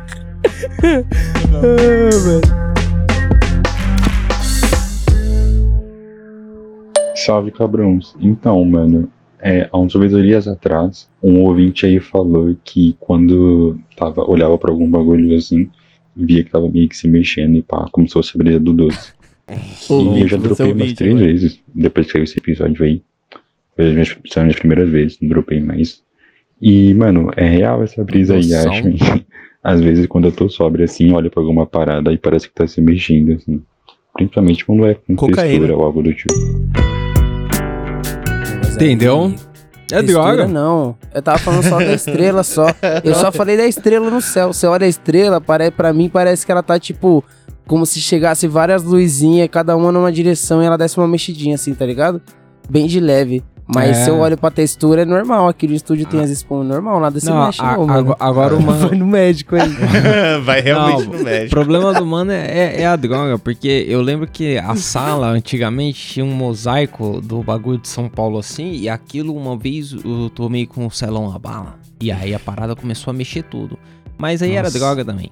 Salve, cabrões. Então, mano, é, há uns dois dias atrás, um ouvinte aí falou que quando tava, olhava pra algum bagulho assim, via que tava meio que se mexendo e pá, como se fosse a brisa do doce. e eu já dropei umas ouvinte, três mano. vezes, depois que saiu esse episódio aí. Foi as minhas, são as minhas primeiras vezes, não dropei mais. E, mano, é real essa brisa aí, acho. Às vezes, quando eu tô sóbrio assim, olho pra alguma parada e parece que tá se mexendo, assim. Principalmente quando é com Cocaína. textura ou algo do tipo. Entendeu? É Textura droga. não. Eu tava falando só da estrela só. Eu só falei da estrela no céu. Você olha a estrela, pare... pra mim parece que ela tá tipo. Como se chegasse várias luzinhas, cada uma numa direção e ela desse uma mexidinha assim, tá ligado? Bem de leve. Mas É. se eu olho pra textura, é normal. Aqui no estúdio tem as espumas normal, nada se Não, mexe, a- não, mano. agora- o mano- Foi no médico aí. Vai realmente Não, no O médico. problema do mano é, é- é a droga, porque eu lembro que a sala antigamente tinha um mosaico do bagulho de São Paulo assim, e aquilo uma vez eu tomei com o celão a bala. E aí a parada começou a mexer tudo. Mas aí era Nossa. droga também.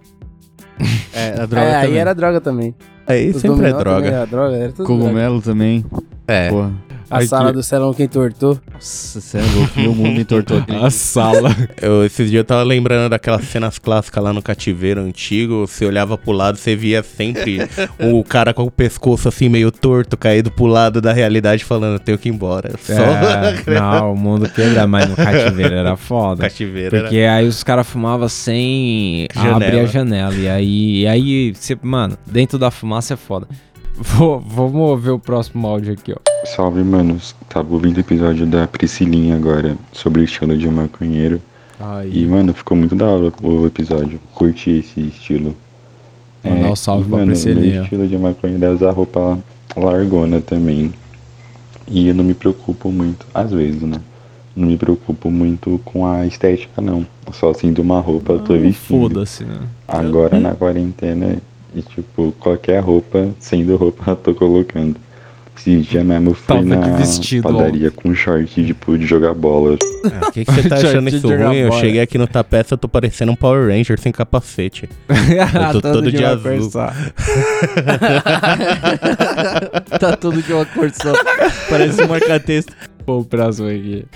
É, a droga É, aí também. era droga também. Aí Os sempre é droga. era droga, era tudo droga. Cogumelo também. É. Porra. A sala do salão que entortou. Nossa, você é louco. Meu mundo entortou aqui. A sala. Eu, esses dias eu tava lembrando daquelas cenas clássicas lá no cativeiro antigo. Você olhava pro lado, você via sempre o cara com o pescoço assim meio torto, caído pro lado da realidade, falando: tenho que ir embora. Só. É, não, o mundo quebra, mas no cativeiro era foda. Cativeiro era- Porque aí os caras fumavam sem Janela. abrir a janela. E aí, e aí você, mano, dentro da fumaça é foda. Vou, vamos ver o próximo áudio aqui, ó. Salve, manos. Tava ouvindo o episódio da Priscilinha agora, sobre o estilo de um maconheiro. E, mano, ficou muito da hora o episódio. Curti esse estilo. Mandar um salve e, pra mano, Priscilinha. Meu estilo de maconheiro é usar roupa largona também. E eu não me preocupo muito, às vezes, né? Não me preocupo muito com a estética, não. Só assim de uma roupa eu tô vestindo. Foda-se, né? Agora na quarentena, e tipo, qualquer roupa, sendo roupa, eu tô colocando. Esse dia mesmo eu fui Tava na vestido, padaria com short, tipo, de jogar bola. O que, que você tá achando isso ruim? Eu cheguei aqui no tapete, eu tô parecendo um Power Ranger sem capacete. Eu tô todo, de uma azul. cor só. tá todo de uma cor só. Parece um marca-texto. Pô, o próximo aqui.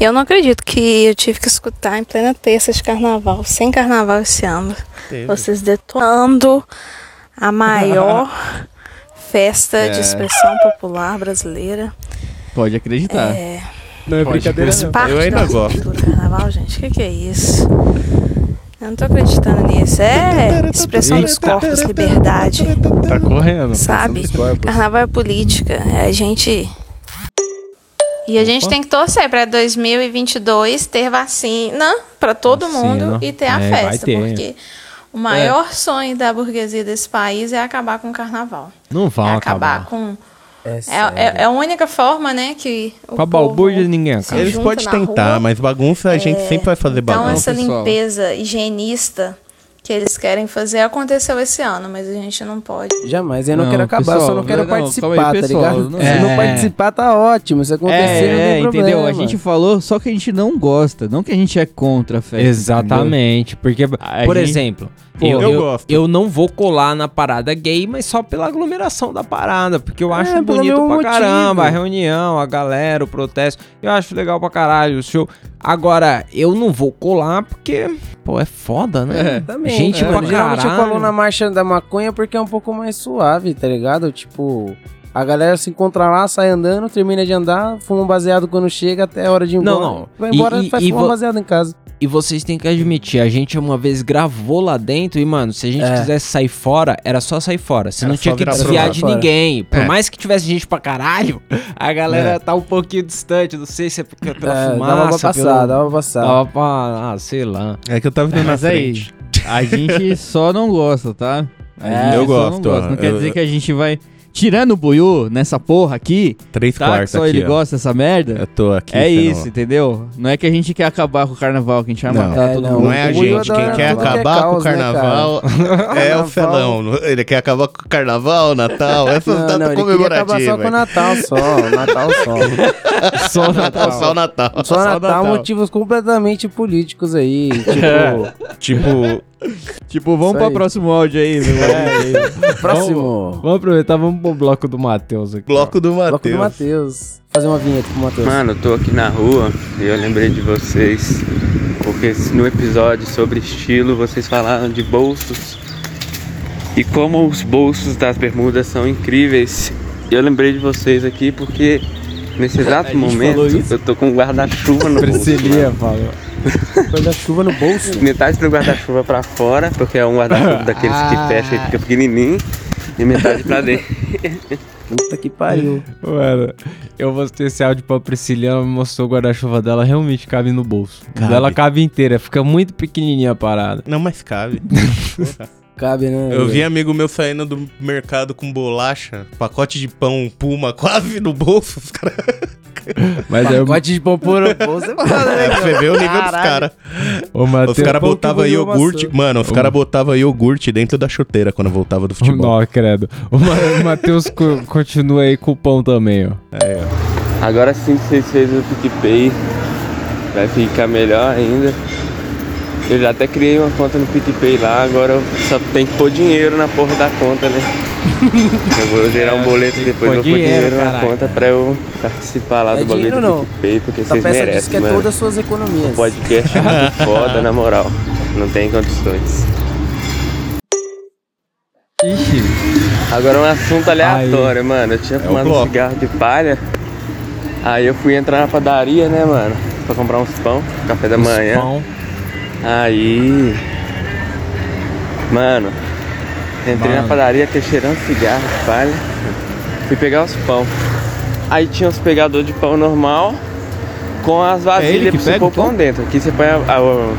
Eu não acredito que eu tive que escutar em plena terça de carnaval, sem carnaval esse ano. Teve. Vocês detonando a maior festa É. de expressão popular brasileira. Pode acreditar. É. Não é Pode brincadeira, não. Eu ainda da gosto. do carnaval, gente. O que, que é isso? Eu não tô acreditando nisso. É expressão dos corpos, liberdade. Tá correndo. Sabe? Carnaval é política. É a gente. E a gente tem que torcer pra 2022 ter vacina pra todo Vacina. mundo e ter a É, vai festa. ter. Porque o maior sonho da burguesia desse país é acabar com o carnaval. Não vão é acabar. acabar com. É, é, é a única forma, né, que o Com a povo balbúrdia ninguém acaba. Eles podem tentar, rua. mas bagunça a gente sempre vai fazer Então, bagunça. essa limpeza higienista que eles querem fazer aconteceu esse ano, mas a gente não pode. Jamais, eu não, Não, quero acabar, eu só não pessoal, quero não, participar, aí, tá pessoal, ligado? não- Se não É. participar, tá ótimo. Se acontecer, não É, tem problema. entendeu? A gente falou só que a gente não gosta, não que a gente é contra a festa. Exatamente, porque, A por gente- exemplo, Pô, eu, eu eu, gosto. eu não vou colar na parada gay, mas só pela aglomeração da parada, porque eu acho pelo bonito pra motivo. caramba, a reunião, a galera, o protesto, eu acho legal pra caralho o show. Agora, eu não vou colar porque, pô, é foda, né? Também, Gente é, pra geralmente eu caralho. colo na marcha da maconha porque é um pouco mais suave, tá ligado? Tipo, a galera se encontra lá, sai andando, termina de andar, fuma um baseado quando chega até a hora de ir embora. Não, não. Vai E- embora e- faz e fumar vo- baseado em casa. E vocês têm que admitir, a gente uma vez gravou lá dentro e, mano, se a gente É. quisesse sair fora, era só sair fora. Você Era não tinha que desviar fora. de ninguém. Por É. mais que tivesse gente pra caralho, a galera É. tá um pouquinho distante. Não sei se é porque pela É, fumaça. dava pra passar, pelo- dava pra passar. Dava pra... Ah, sei lá. É que eu tava vendo na Mas aí, frente. a gente só não gosta, tá? É, eu gosto, Não, gosta. não quer dizer que a gente vai. Tirando o Buiú nessa porra aqui, Três tá? quartos que só aqui, ele ó. gosta dessa merda. Eu tô aqui. É sendo- isso, entendeu? Não é que a gente quer acabar com o carnaval, que a gente vai Não, matar É, todo não, mundo. não é a O gente. adora Quem quer que é acabar com o caos, né, carnaval é o Carnaval. felão. Ele quer acabar com o carnaval, Natal, essas Não, datas não, ele queria acabar só com o comemorativas. Natal só, Natal só. Só o Natal, só o Natal. Só Natal, motivos completamente políticos aí, tipo... Tipo, Tipo, vamos pro aí. próximo áudio aí, meu. Próximo. Vamos aproveitar, vamos pro bloco do Matheus aqui. bloco do Bloco do Matheus. Matheus. Fazer uma vinheta pro Matheus. Mano, eu tô aqui na rua e eu lembrei de vocês. Porque no episódio sobre estilo vocês falaram de bolsos. E como os bolsos das bermudas são incríveis. E eu lembrei de vocês aqui porque nesse exato momento eu tô com um guarda-chuva no bolso. Priscilia falou. Guarda-chuva no bolso. Metade do guarda-chuva pra fora, porque é um guarda-chuva daqueles que fecha e fica pequenininho. E metade pra dentro. Puta que pariu. Mano, eu mostrei esse áudio pra Priscilia, ela me mostrou o guarda-chuva dela, realmente cabe no bolso. Cabe. Dela cabe inteira, fica muito pequenininha a parada. Não, mas cabe. Cabe, né? Eu vi amigo meu saindo do mercado com bolacha, pacote de pão Puma quase no bolso. Os caras. Mas é Pacote de pão por no bolso é foda, né? É, você ver o nível dos caras. Os caras botavam engoliu iogurte. Mano, os caras botavam iogurte dentro da chuteira quando voltava do futebol. Não, credo. O Ma- o Matheus co- continua aí com o pão também, ó. É, ó. Agora sim que vocês fez o PicPay, vai ficar melhor ainda. Eu já até criei uma conta no PicPay lá, agora eu só tenho que pôr dinheiro na porra da conta, né? Eu vou gerar um boleto depois, vou pôr dinheiro, dinheiro na conta pra eu participar lá É do bagulho dinheiro do não. PicPay, porque Essa vocês peça diz merecem, que é mano. todas as suas economias. O podcast é muito foda, na moral. Não tem condições. Ixi. Agora um assunto aleatório, mano. Eu tinha o fumado um cigarro de palha. Aí eu fui entrar na padaria, né, mano? Pra comprar uns pão, café da manhã. Pão. Aí. Mano, entrei na Mano. padaria que cheirando cigarro palha. Fui pegar os pão. Aí tinha os pegadores de pão normal com as ele vasilhas que pra você pôr o pão dentro. Aqui você põe a- a- o,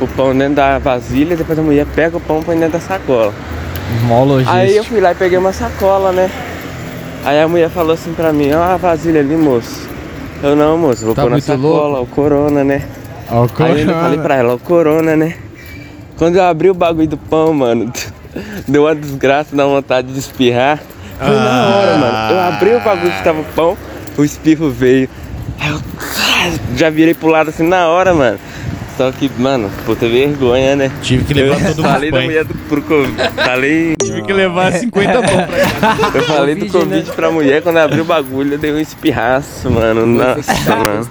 o pão dentro da vasilha, depois a mulher pega o pão e põe dentro da sacola. Mó logística. Aí eu fui lá e peguei uma sacola, né? Aí a mulher falou assim pra mim, ó a vasilha ali, moço. Eu não, moço, vou Tá pôr na sacola, o corona, né? Ó, o Aí eu falei pra ela, o corona, né? Quando eu abri o bagulho do pão, mano, deu uma desgraça, dá vontade de espirrar. Foi na hora, mano. Eu abri o bagulho que tava o pão, o espirro veio. Aí eu já virei pro lado assim na hora, mano. Só que, mano, puta vergonha, né? Tive que levar todo mundo Falei da mulher do, pro Covid. Falei. Tive que levar 50 pão pra. Eu falei do Covid, né? Pra mulher, quando abri o bagulho, eu dei um espirraço, mano. Nossa, mano.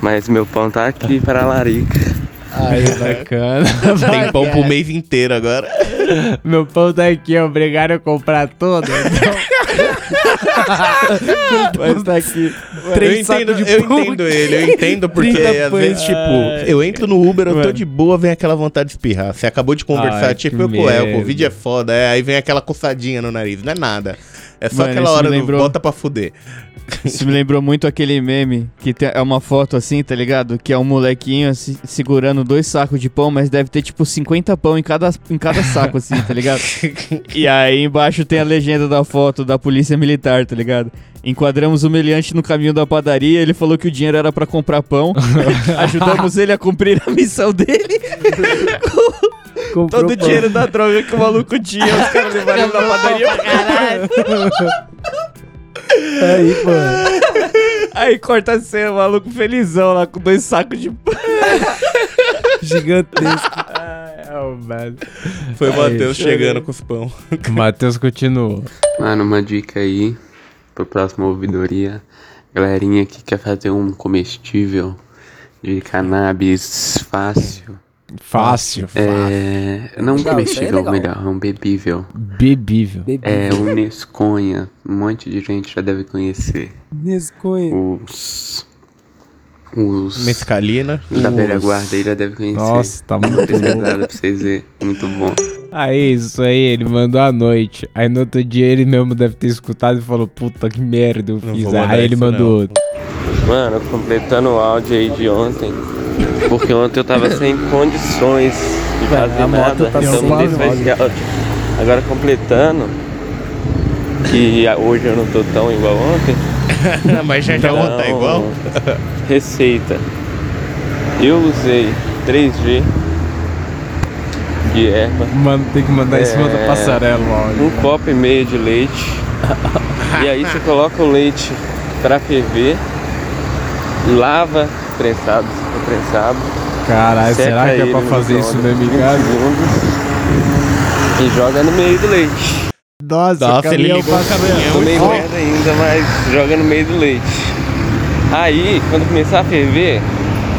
Mas meu pão tá aqui para a larica. Aí, bacana. Tem pão pro mês inteiro agora. Meu pão tá aqui, obrigado a comprar todo. Mas tá aqui. eu entendo, eu entendo ele, eu entendo porque 30 às vezes, tipo, eu entro no Uber, eu tô Mano. de boa, vem aquela vontade de espirrar. Você acabou de conversar, Ai, tipo, eu, é, o. Covid é foda, é, aí vem aquela coçadinha no nariz, não é nada. É só Mano, aquela hora do lembrou- bota pra fuder. Isso me lembrou muito aquele meme que tem- é uma foto assim, tá ligado? Que é um molequinho assim, segurando dois sacos de pão, mas deve ter tipo 50 pão em cada, em cada saco, assim, tá ligado? e aí embaixo tem a legenda da foto da polícia militar, tá ligado? Enquadramos o meliante no caminho da padaria, ele falou que o dinheiro era pra comprar pão. Ajudamos ele a cumprir a missão dele. Comprou Todo o dinheiro da droga que o maluco tinha, os caras levaram na padaria. Aí, pô. Aí corta a cena, o maluco felizão lá com dois sacos de pão. Gigantesco. É. Foi o Matheus chegando com os pão. O Matheus continua. Mano, uma dica aí pro próximo ouvidoria. Galerinha que quer fazer um comestível de cannabis fácil. Fácil, É. Não um Legal, é comestível, legal. melhor, um bebível. Bebível. É o Nesconha. Um monte de gente já deve conhecer. Nesconha. Os. Os. Mescalina. Da Os- velha guarda aí já deve conhecer. Nossa, tá muito bom. pra vocês verem. Muito bom. Aí, isso aí, ele mandou à noite. Aí no outro dia ele mesmo deve ter escutado e falou, puta que merda eu fiz. Aí ele mandou não. outro. Mano, completando o áudio aí de ontem. Porque ontem eu tava sem condições de fazer a moto nada. tá então não dei esse áudio. Agora completando. Que hoje eu não tô tão igual ontem. Mas já já Então, tá igual? Receita. Eu usei 3G de erva. Mano, tem que mandar em cima da passarela o áudio. Um copo e meio de leite. e aí você coloca o leite pra ferver. Lava prensado, prensado. Caralho, será que é pra fazer isso mesmo em 20 casa? E joga no meio do leite. Nossa, Nossa, ele ligou o caminhão Tô meio foi. merda ainda, mas joga no meio do leite. Aí, quando começar a ferver,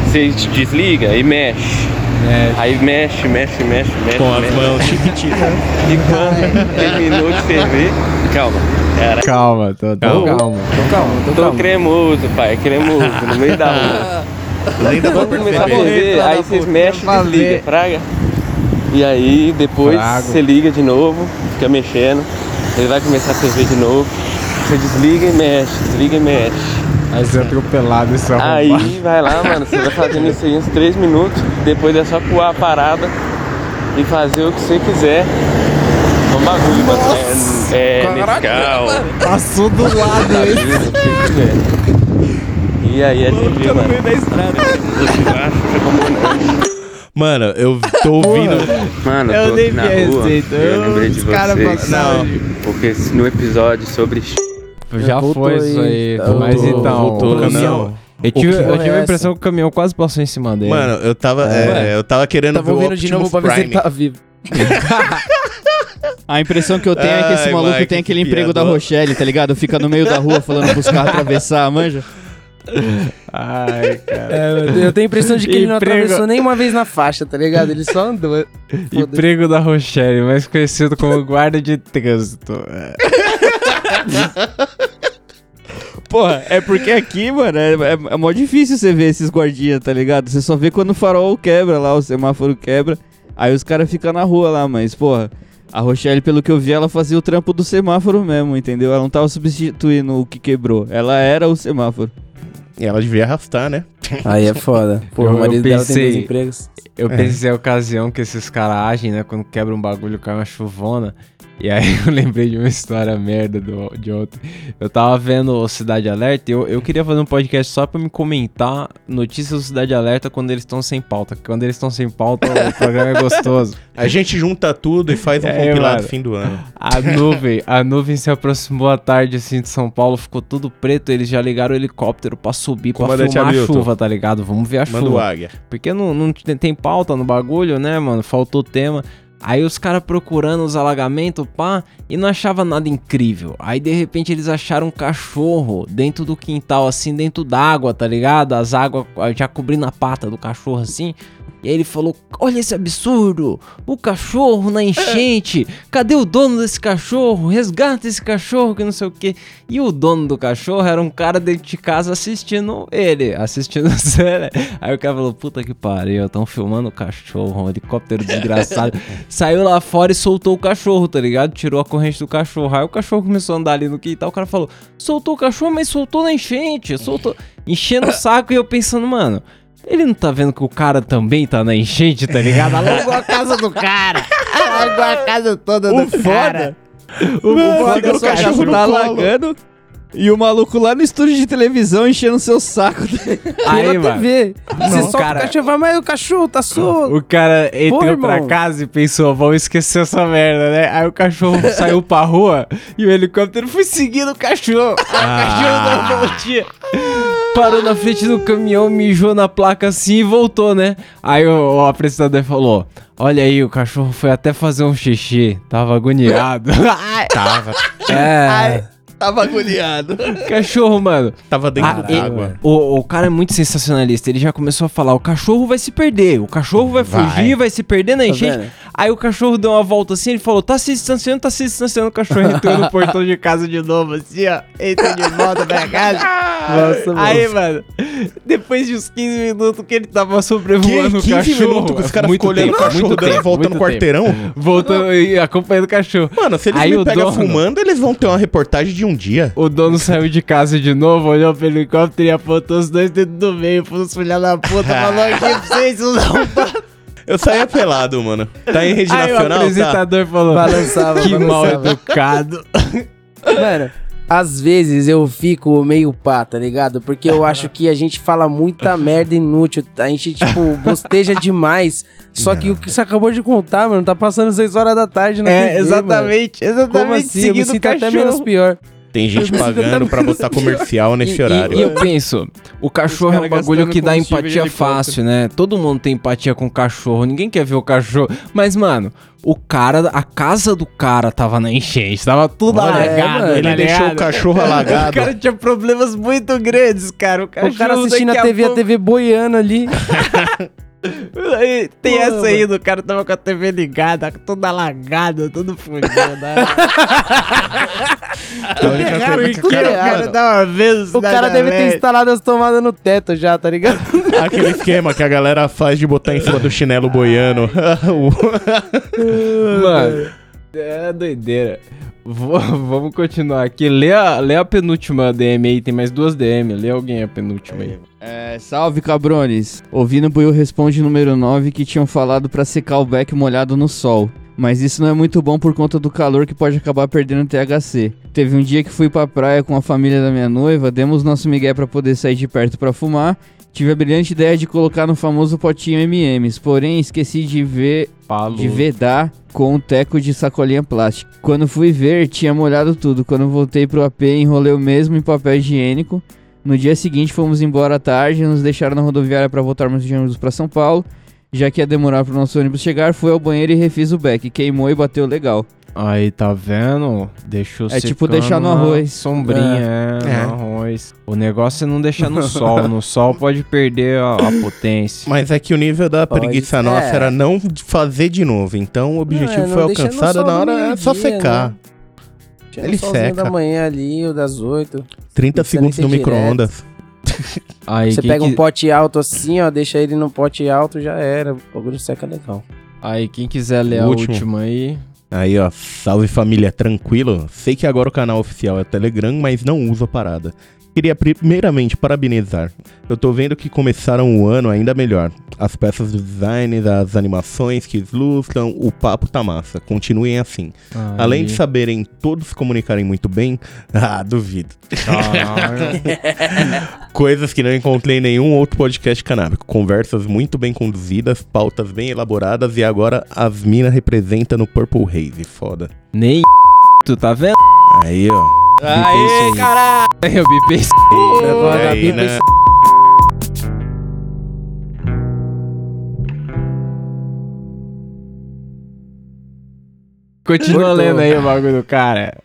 você desliga e mexe. Aí mexe, mexe, mexe, mexe. Com as mexe. mãos chiquititas. E quando terminou de ferver, calma. Cara. Calma, tô, tô Calma. calmo. Tô calmo, tô Tô calmo. cremoso, pai, cremoso, no meio da rua. Quando começar a ferver, aí vocês mexem e desliga, fraga. E aí depois você liga de novo, fica mexendo. Ele vai começar a ferver de novo. Você desliga e mexe, desliga e mexe. Aí você é atropelado isso Aí vai lá, mano, você vai fazendo isso aí uns 3 minutos. Depois é só coar a parada e fazer o que você quiser. É um bagulho, mano. É, é Nescau. Passou do lado Fazer o que você quiser. E aí a gente viu, mano. Você acha que combinante. Mano, eu tô ouvindo. Mano, Eu tô nem aqui na rua. receita. Eu lembrei de vocês. passaram. Porque no episódio sobre Já foi isso aí. aí. Mas então. voltou, o caminhão- não. Eu tive, eu tive é a impressão que o caminhão quase passou em cima dele. Mano, eu tava, é, eu tava querendo Tava ver o ouvindo de novo Optimus pra ver se ele tá vivo. A impressão que eu tenho é que esse Ai, maluco Mike, tem que aquele emprego da piador. Rochelle, tá ligado? Fica no meio da rua falando pros carros atravessar, manja? Ai, cara. É, eu tenho a impressão de que ele não Emprego- atravessou nenhuma vez na faixa, tá ligado? Ele só andou. Emprego da Rochelle, mais conhecido como guarda de trânsito. É. Porra, é porque aqui, mano, é, é, é mó difícil você ver esses guardinhas, tá ligado? Você só vê quando o farol quebra lá, o semáforo quebra. Aí os caras ficam na rua lá, mas, porra, a Rochelle, pelo que eu vi, ela fazia o trampo do semáforo mesmo, entendeu? Ela não tava substituindo o que quebrou. Ela era o semáforo. E ela devia arrastar, né? Aí é foda. Pô, Eu- o eu marido dela tem dois pensei- empregos. Eu É. pensei a ocasião que esses caras agem, né? Quando quebra um bagulho, cai uma chuvona. E aí eu lembrei de uma história merda do, de ontem. Eu tava vendo o Cidade Alerta e eu, eu queria fazer um podcast só pra me comentar notícias do Cidade Alerta quando eles estão sem pauta. Quando eles estão sem pauta, o programa é gostoso. A gente junta tudo e faz um É, compilado mano. fim do ano. A nuvem, a nuvem se aproximou à tarde assim de São Paulo, ficou tudo preto, eles já ligaram o helicóptero pra subir, pra Comandante filmar a chuva, tá ligado? Vamos ver a Manda chuva. águia. Porque não, não tem, tem pauta no bagulho, né, mano? Faltou tema. Aí os caras procurando os alagamentos, pá, e não achava nada incrível. Aí de repente eles acharam um cachorro dentro do quintal, assim, dentro d'água, tá ligado? As águas já cobrindo a pata do cachorro, assim. E aí ele falou: Olha esse absurdo! O cachorro na enchente! Cadê o dono desse cachorro? Resgata esse cachorro que não sei o que. E o dono do cachorro era um cara dentro de casa assistindo ele, assistindo a série. Aí o cara falou: Puta que pariu, estão filmando o cachorro, um helicóptero desgraçado. Saiu lá fora e soltou o cachorro, tá ligado? Tirou a corrente do cachorro. Aí o cachorro começou a andar ali no quintal. O cara falou: Soltou o cachorro, mas soltou na enchente, soltou. Enchendo o saco e eu pensando, mano. Ele não tá vendo que o cara também tá na enchente, tá ligado? Alugou a casa do cara. Alugou a casa toda O do foda. cara. O Mano, foda é o cachorro tá alagando e o maluco lá no estúdio de televisão enchendo seu saco. Aí, mano. TV. Você Não, solta cara. o cachorro, vai, mas o cachorro tá solto. O cara entrou Pô, pra casa e pensou, vamos esquecer essa merda, né? Aí o cachorro saiu pra rua e o helicóptero foi seguindo o cachorro. Ah. O cachorro uma voltinha. Parou na frente do caminhão, mijou na placa assim e voltou, né? Aí o, o apresentador falou: Olha aí, o cachorro foi até fazer um xixi. Tava agoniado. Tava. É. Tava agoniado. Cachorro, mano. Tava dentro Ah, ele- d'água. O, o cara é muito sensacionalista. Ele já começou a falar: o cachorro vai se perder, o cachorro vai, Vai. fugir, vai se perder na Tá enchente. vendo? Aí o cachorro deu uma volta assim, ele falou: tá se distanciando, tá se distanciando. O cachorro entrou no portão de casa de novo, assim, ó. Entrou de volta pra casa. Nossa, Aí, moço. mano, depois de uns 15 minutos que ele tava sobrevoando o 15 cachorro. minutos que os caras muito ficam olhando o tempo, cachorro muito dando tempo, volta no quarteirão? tempo. Voltando e acompanhando o cachorro. Mano, se eles Aí me o pegam dono- fumando, eles vão ter uma reportagem de um dia. O dono saiu de casa de novo, olhou pro helicóptero e apontou os dois dedos do meio pros filha da puta, falou aqui pra vocês, não Eu saía pelado, mano. Tá em rede Aí o nacional, tá? apresentador falou, Balançava, que mal balançava. educado. Mano, às vezes eu fico meio pá, tá ligado? Porque eu acho que a gente fala muita merda inútil. A gente, tipo, bosteja demais. Só que o que você acabou de contar, mano, tá passando 6 horas da tarde na É, TV, exatamente, mano. exatamente, Como assim? Eu me o sinto até menos pior. Tem gente pagando pra botar comercial nesse E- horário. E, eu penso, o cachorro é um bagulho que dá empatia fácil, né? Todo mundo tem empatia com o cachorro, ninguém quer ver o cachorro. Mas, mano, o cara, a casa do cara tava na enchente, tava tudo Olha, alagado. é, mano, ele tá deixou ligado? o cachorro alagado. O cara tinha problemas muito grandes, cara. O, O cara assistindo a TV, a pouco- TV boiando ali. Aí, Tem Pô, essa aí do cara tava com a TV ligada, toda alagada, tudo fudido. né? Porque o cara dá uma vez O cara deve ter instalado as tomadas no teto já, tá ligado? Aquele esquema que a galera faz de botar em cima do chinelo boiano. Mano, é doideira. Vamos continuar aqui. Lê a, lê a penúltima DM aí, tem mais duas DM. Lê alguém a penúltima aí. É, salve cabrones. Ouvi no Buiu Responde número 9 que tinham falado pra secar o beck molhado no sol. Mas isso não é muito bom por conta do calor que pode acabar perdendo THC. Teve um dia que fui pra praia com a família da minha noiva, demos nosso migué pra poder sair de perto pra fumar. Tive a brilhante ideia de colocar no famoso potinho M&M's, porém esqueci de ver de vedar com um teco de sacolinha plástica. Quando fui ver, tinha molhado tudo. Quando voltei pro AP, enrolei o mesmo em papel higiênico. No dia seguinte, fomos embora à tarde, nos deixaram na rodoviária para voltarmos de ônibus para São Paulo. Já que ia demorar pro nosso ônibus chegar, fui ao banheiro e refiz o beck. Queimou e bateu legal. Aí, tá vendo? Deixou É tipo deixar no arroz. Sombrinha, é, É. no arroz. O negócio é não deixar no sol. No sol pode perder a, a potência. Mas é que o nível da Pode- preguiça nossa é. era não fazer de novo. Então o objetivo Não, é, foi não no alcançado na hora é só secar. né? Ele um seca. da manhã ali, ou das 8. 30 Não precisa segundos no micro-ondas. Aí, Você pega um que- pote alto assim, ó, deixa ele no pote alto, já era. O bagulho seca legal. Aí, quem quiser ler a Último. última aí. Aí, ó, salve família, tranquilo? Sei que agora o canal oficial é Telegram, mas não uso a parada. Queria primeiramente parabenizar. Eu tô vendo que começaram o ano ainda melhor. As peças do design, as animações que ilustram, o papo tá massa. Continuem assim. Além de saberem todos se comunicarem muito bem, ah, duvido. Coisas que não encontrei em nenhum outro podcast canábico. Conversas muito bem conduzidas, pautas bem elaboradas e agora as minas representam no Purple Haze. Foda. Nem tu tá vendo? Aí, ó. Aê, caralho! Eu bipei isso. Aí, né? Continua Cortou. lendo aí o bagulho do cara.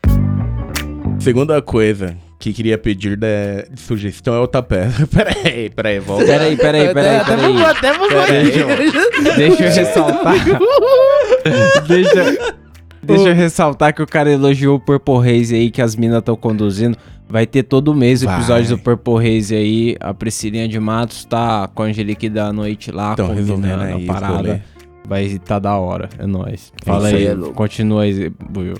Segunda coisa que queria pedir de, de sugestão é o tapé. peraí, peraí, volta. Peraí, peraí, peraí, Até peraí. até bugou. Deixa eu- Deixa eu ressaltar. deixa, deixa eu ressaltar que o cara elogiou o Purple Haze aí que as minas estão conduzindo. Vai ter todo mês o Vai. episódio do Purple Haze aí. A Priscilinha de Matos tá com a Angelique da noite lá, Tão resolvendo combinando aí a os parada. rolê. Vai tá da hora, é nóis. É Fala isso aí, é continua aí, Buiu.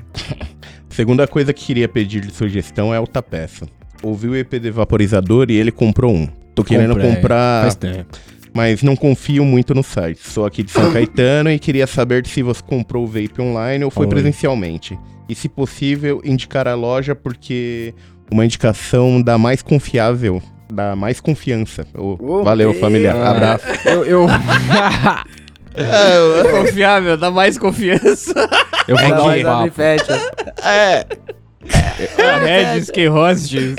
Segunda coisa que queria pedir de sugestão é o tapeço. Ouvi o EP de vaporizador e ele comprou um. Tô querendo Comprei, comprar. faz tempo. Mas não confio muito no site. Sou aqui de São Caetano e queria saber se você comprou o vape online ou foi Oi. presencialmente. E se possível, indicar a loja porque uma indicação da mais confiável, da mais confiança. Ô, valeu, família. Ah, Abraço. Eu. eu... É, confiável, dá mais confiança. Eu vou É dar um que- papo. É. Regis que hosts.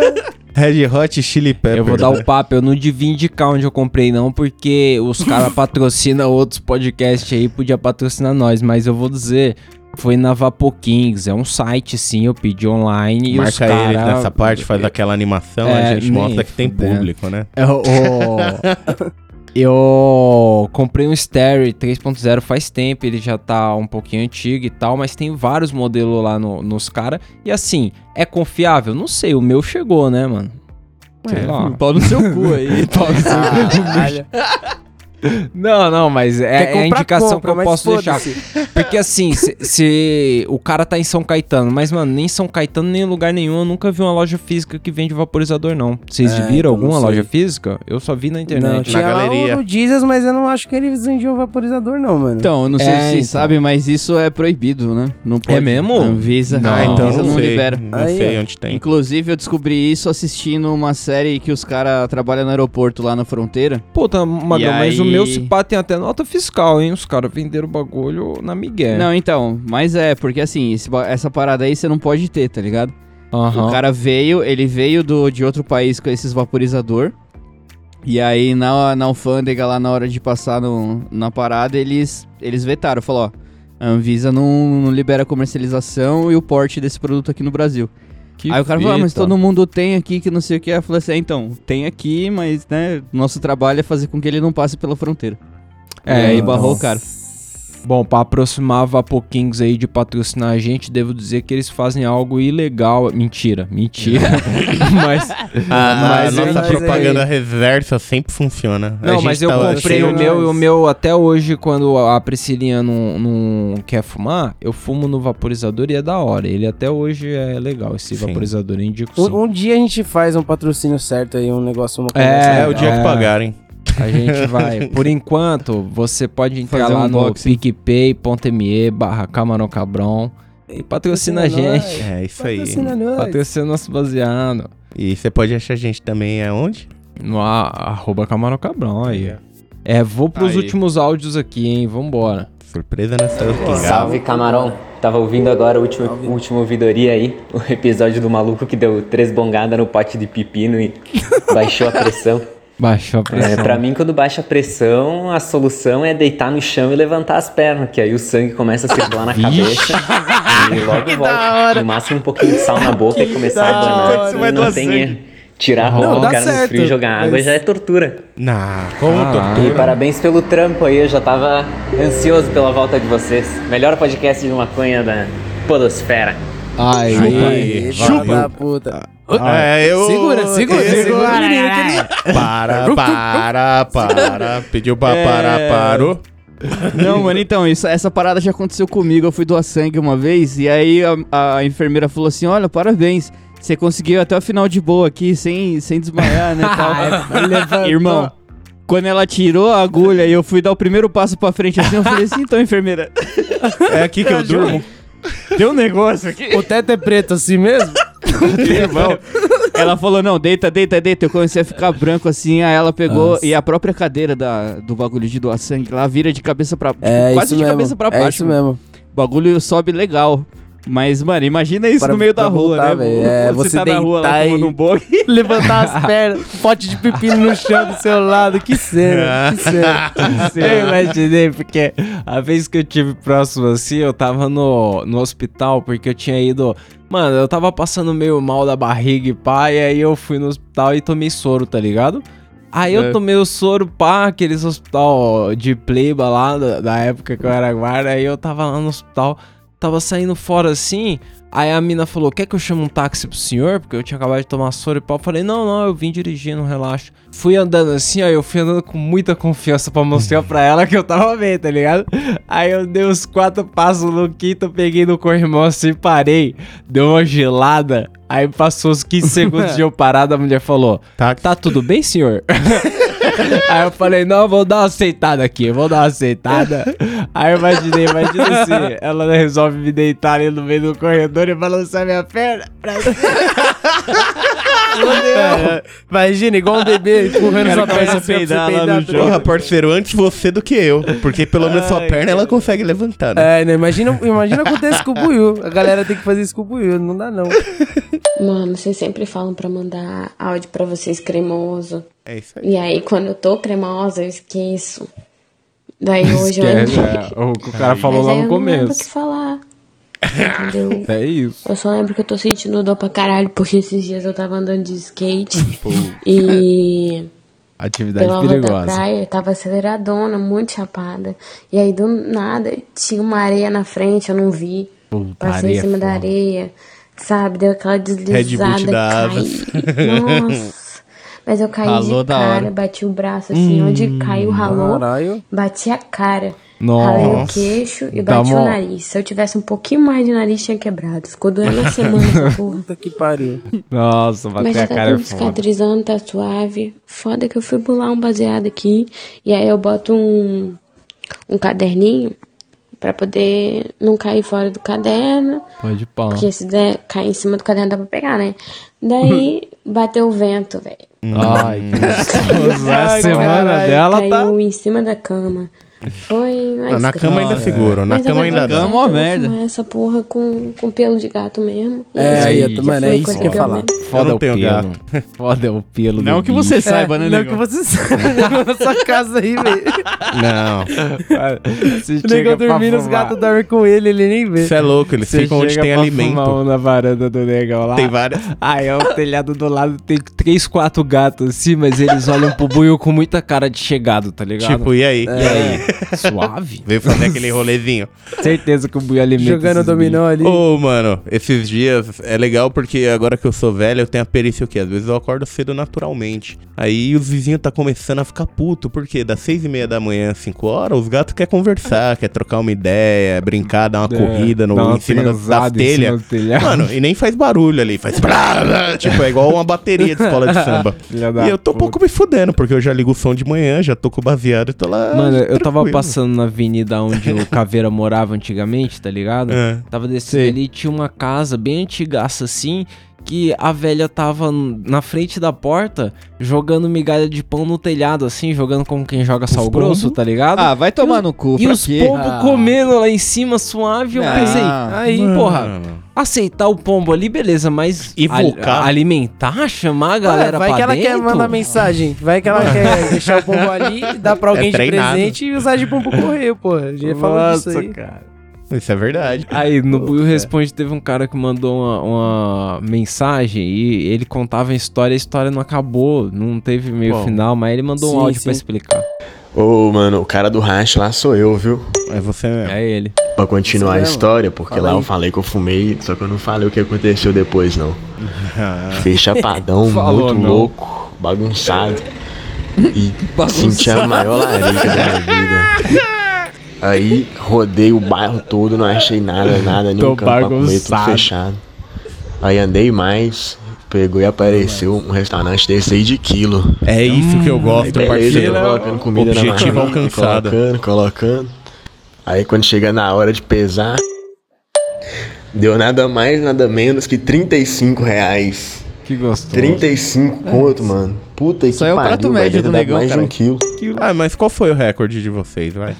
Red Hot Chili Pepper. Eu vou dar o papo, eu não devia indicar onde eu comprei não, porque os caras patrocinam outros podcasts aí, podia patrocinar nós, mas eu vou dizer, foi na Vapokings, é um site sim, eu pedi online e os Marca cara... eles nessa parte, faz aquela animação, É, a gente mostra que tem público, né? É, o- Eu comprei um Stereo 3.0 faz tempo, ele já tá um pouquinho antigo e tal, mas tem vários modelos lá no- nos caras. E assim, é confiável? Não sei, o meu chegou, né, mano? Sei É, lá. pau no seu cu aí. Pau no seu cu. Não, não, mas é, é a indicação compra, que eu posso deixar. Porque assim, se, se o cara tá em São Caetano, mas mano, nem São Caetano, nem em lugar nenhum, eu nunca vi uma loja física que vende vaporizador, não. Vocês É, viram alguma loja física? Eu só vi na internet. Não, tinha lá o no Jesus, mas eu não acho que eles vendiam vaporizador, não, mano. Então, eu não sei É, se vocês então. sabem, mas isso é proibido, né? Não pode. É mesmo? Anvisa, Não. Ah, então Anvisa não não sei, libera. não Aí, sei onde tem. Inclusive, eu descobri isso assistindo uma série que os caras trabalham no aeroporto lá na fronteira. Puta, Magrão, E mas o meu se pá tem até nota fiscal, hein? Os caras venderam o bagulho na Miguel. Não, então, mas é, porque assim, esse essa parada aí você não pode ter, tá ligado? Aham. O cara veio, ele veio do, de outro país com esses vaporizador. E aí na, na alfândega lá na hora de passar no, na parada, eles, eles vetaram, falou, ó, a Anvisa não, não libera a comercialização e o porte desse produto aqui no Brasil. Que aí o cara falou, ah, mas todo mundo tem aqui que não sei o que. Aí eu falei assim, é, então, tem aqui, mas né, nosso trabalho é fazer com que ele não passe pela fronteira. É, e aí barrou o cara. Bom, pra aproximar a Vapokings aí de patrocinar a gente, devo dizer que eles fazem algo ilegal. Mentira, mentira. mas. A, mas a nossa mas propaganda é- reversa sempre funciona. A Não, gente mas eu tá- comprei o meu e o meu até hoje, quando a Priscilinha não, não quer fumar, eu fumo no vaporizador e é da hora. Ele até hoje é legal, esse vaporizador, eu indico sim. Um, um dia a gente faz um patrocínio certo aí, um negócio, uma É, legal. o dia que pagarem. A gente vai. Por enquanto, você pode entrar Fazer um lá no unboxing. picpay.me barra camarão cabrão e patrocina a gente. nós. É isso aí. Patrocina nós. Patrocina nosso baseado. E você pode achar a gente também aonde? No a- arroba camarão cabrão aí. É, vou pros Aí. últimos áudios aqui, hein? Vambora. Surpresa nessa Salve camarão, tava ouvindo agora o último, o último ouvidoria aí, o episódio do maluco que deu três bongadas no pote de pepino e baixou a pressão. Baixou a É, pressão. pra mim, quando baixa a pressão, a solução é deitar no chão e levantar as pernas, que aí o sangue começa a circular na cabeça e logo volta. No máximo um pouquinho de sal na boca e começar a da hora. abanar. Isso vai E não doar tem sangue. erro. Tirar a roupa Não, do cara no certo, frio e jogar água mas- já é tortura. Não, como E tortura? parabéns pelo trampo aí, eu já tava ansioso pela volta de vocês. Melhor podcast de maconha da Podosfera. Aí, Aí, Chupa puta. É, eu... Segura, segura, segura o menino que ele- Para, para, para. Pediu pra É. parar, parou. Não, mano, então, isso, essa parada já aconteceu comigo. Eu fui doar sangue uma vez e aí a, a enfermeira falou assim: Olha, parabéns. Você conseguiu até o final de boa aqui, sem, sem desmaiar, né? Tal. Irmão, quando ela tirou a agulha e eu fui dar o primeiro passo pra frente assim, eu falei assim: Então, enfermeira. É aqui que eu durmo. Deu um negócio aqui. O teto é preto assim mesmo? Irmão, ela falou, não, deita, deita, deita. Eu comecei a ficar branco assim, aí ela pegou Nossa. e a própria cadeira da, do bagulho de doar sangue lá vira de cabeça pra É quase isso de mesmo, cabeça pra é baixo. isso mano. mesmo. O bagulho sobe legal. Mas, mano, imagina isso Pra- no meio da rua, voltar, né? É, Quando você tá na rua lá e- um boi. Levantar as pernas, pote de pepino no chão do seu lado. Que cena, que cena. Eu imaginei, porque a vez que eu tive próximo assim, eu tava no, no hospital, porque eu tinha ido. Mano, eu tava passando meio mal da barriga e pá, e aí eu fui no hospital e tomei soro, tá ligado? Aí eu É. tomei o soro, pá, aqueles hospital de pleiba lá, da, da época que eu era guarda, aí eu tava lá no hospital, tava saindo fora assim, aí a mina falou, quer que eu chame um táxi pro senhor? Porque eu tinha acabado de tomar soro e pá, eu falei, não, não, eu vim dirigindo, relaxa. Fui andando assim, ó, eu fui andando com muita confiança pra mostrar pra ela que eu tava bem, tá ligado? Aí eu dei os quatro passos no quinto, peguei no corrimão assim, parei, deu uma gelada, aí passou os 15 segundos de eu parado, a mulher falou, tá tudo bem, senhor? Aí eu falei, não, vou dar uma aceitada aqui, vou dar uma aceitada. Aí eu imaginei, imagina assim, ela resolve me deitar ali no meio do corredor e balançar minha perna pra É, Imagina, igual um bebê empurrando sua perna assim, pra você peidar, tá ligado? Porra, parceiro, antes você do que eu. Porque pelo menos sua perna ela consegue levantar, né? É, né? Imagina, imagina acontecer com o Buiu. A galera tem que fazer isso com o Buiu, não dá não. Mano, vocês sempre falam pra mandar áudio pra vocês cremoso. É isso aí. E aí, quando eu tô cremosa, eu esqueço. Daí hoje eu Esquece, lembrei. é, o que o cara falou Mas lá no eu não lembro o começo. que falar. Entendeu? É isso. Eu só lembro que eu tô sentindo dor pra caralho, porque esses dias eu tava andando de skate e Atividade pela rua da perigosa. praia, eu tava aceleradona, muito chapada. E aí do nada tinha uma areia na frente, eu não vi. Puta, Passei areia em cima é da foda. areia, sabe? Deu aquela deslizada, da caí. Nossa. Mas eu caí Ralou de da cara, hora. bati o braço assim, Hum, onde caiu, ralou. Caralho. Bati a cara. Nossa. Ralei o queixo e bati o nariz. Se eu tivesse um pouquinho mais de nariz, tinha quebrado. Ficou doendo a semana essa porra. Puta que pariu. Nossa, Mas bater já a tá cara é tudo foda. cicatrizando, tá suave. Foda que eu fui pular um baseado aqui. E aí eu boto um, um caderninho pra poder não cair fora do caderno. Pode pau. Porque se der, cair em cima do caderno dá pra pegar, né? Daí bateu o vento, velho. Ai, que gostoso. A Ai, semana caralho, dela tá. caiu em cima da cama. Foi. Ah, na cama ainda seguro, na Mas cama ainda dá. Cama, merda. essa porra com, com pelo de gato mesmo. É, aí, mano, é isso que eu ia falar. Foda o pelo. Foda o pelo Não que você bicho. saiba, né, Não negão? que você saiba na sua casa aí, velho. Não. O chega dormindo, os gatos dormem com ele, ele nem vê. Você é louco, eles ficam onde tem alimento. na varanda do negão lá. Tem várias. Aí é o telhado do lado, tem três, quatro gatos assim, mas eles olham pro buio com muita cara de chegado, tá ligado? Tipo, e aí? E aí? Suave? Veio fazer aquele rolezinho. Certeza que o buio alimenta Jogando dominó ali. Ô, mano, esses dias é legal porque agora que eu sou velho, eu tenho a perícia o quê? Às vezes eu acordo cedo naturalmente. Aí os vizinhos tá começando a ficar puto, porque das seis e meia da manhã às cinco horas, os gatos querem conversar, quer trocar uma ideia, brincar, dar uma É, corrida no, dá uma em cima das, cima telhas. do telhado. Mano, e nem faz barulho ali, faz... blá, blá, tipo, é igual uma bateria de escola de samba. E eu tô um pouco me fudendo, porque eu já ligo o som de manhã, já tô com o baseado e tô lá Mano, eu tava tranquilo. passando na avenida onde o Caveira morava antigamente, tá ligado? É. Tava descendo ali e tinha uma casa bem antigaça assim, que a velha tava na frente da porta jogando migalha de pão no telhado, assim, jogando como quem joga sal grosso, tá ligado? Ah, vai tomar no cu, E pra os quê? pombos Ah. comendo lá em cima, suave, eu Ah, pensei, aí, mano. porra, aceitar o pombo ali, beleza, mas Evocar. ali- alimentar, chamar a galera vai pra que ela dentro? quer mandar mensagem. Vai que ela quer deixar o pombo ali, dar pra alguém É de treinado. presente e usar de pombo correio, pô. A gente falou disso Nossa, aí. cara. Isso é verdade. Aí, no Pô, Buio. Responde, teve um cara que mandou uma, uma mensagem e ele contava a história, a história não acabou, não teve meio Bom. final, mas ele mandou um Sim, áudio pra sim. explicar. Ô, mano, o cara do racha lá sou eu, viu? É você mesmo. É ele. Pra continuar Você a mesmo? história, porque Fala lá aí. eu falei que eu fumei, só que eu não falei o que aconteceu depois, não. Fiquei chapadão, muito não. louco, bagunçado. E senti a maior larica da minha vida. Aí rodei o bairro todo, não achei nada, nada, nenhum Tô campo pra comer, tudo bagunçado. fechado. Aí andei mais, pegou e apareceu um restaurante desse aí de quilo. É isso que eu gosto, Beleza, parceiro. colocando comida na Objetivo marmita, alcançado. Colocando, colocando. Aí quando chega na hora de pesar, deu nada mais, nada menos que 35 reais. Que gostoso. 35 conto, mano. Puta, Só é o prato médio do negão, mais de cara. um quilo. Ah, mas qual foi o recorde de vocês, vai?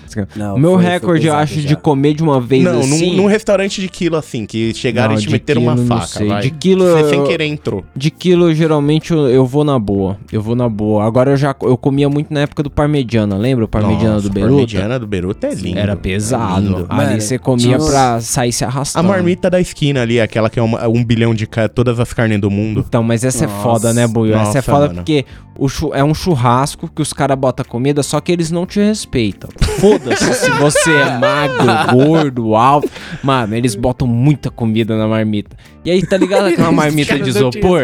o meu recorde, eu acho, de comer de uma vez Não, assim... num, num restaurante de quilo assim, que chegaram Não, e te de meteram uma quilo, não faca, sei. vai. De quilo Você eu- sem querer entrou. De quilo, geralmente, eu, eu vou na boa. Eu vou na boa. Agora eu já eu comia muito na época do parmegiana, lembra? O parmegiana Nossa, do Beruta? parmegiana do Beruta é lindo. Era pesado. É lindo. Ali Mano, você comia tinha pra sair se A arrastando. marmita da esquina ali, aquela que é uma- um bilhão de ca- todas as carnes do mundo. Então, mas essa é foda, né, Buio? Essa é Nossa, foda mano. porque o é um churrasco que os caras botam comida, só que eles não te respeitam. Foda-se se você é magro, gordo, alto. Mano, eles botam muita comida na marmita. E aí, tá ligado aquela marmita de isopor?